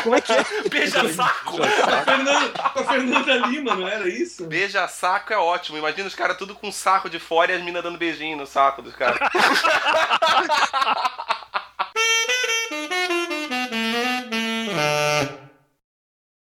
Como é que é? Beija-saco. com a Fernanda Lima, não era isso? Beija-saco é ótimo. Imagina os caras tudo com saco de fora e as minas dando beijinho no saco dos caras.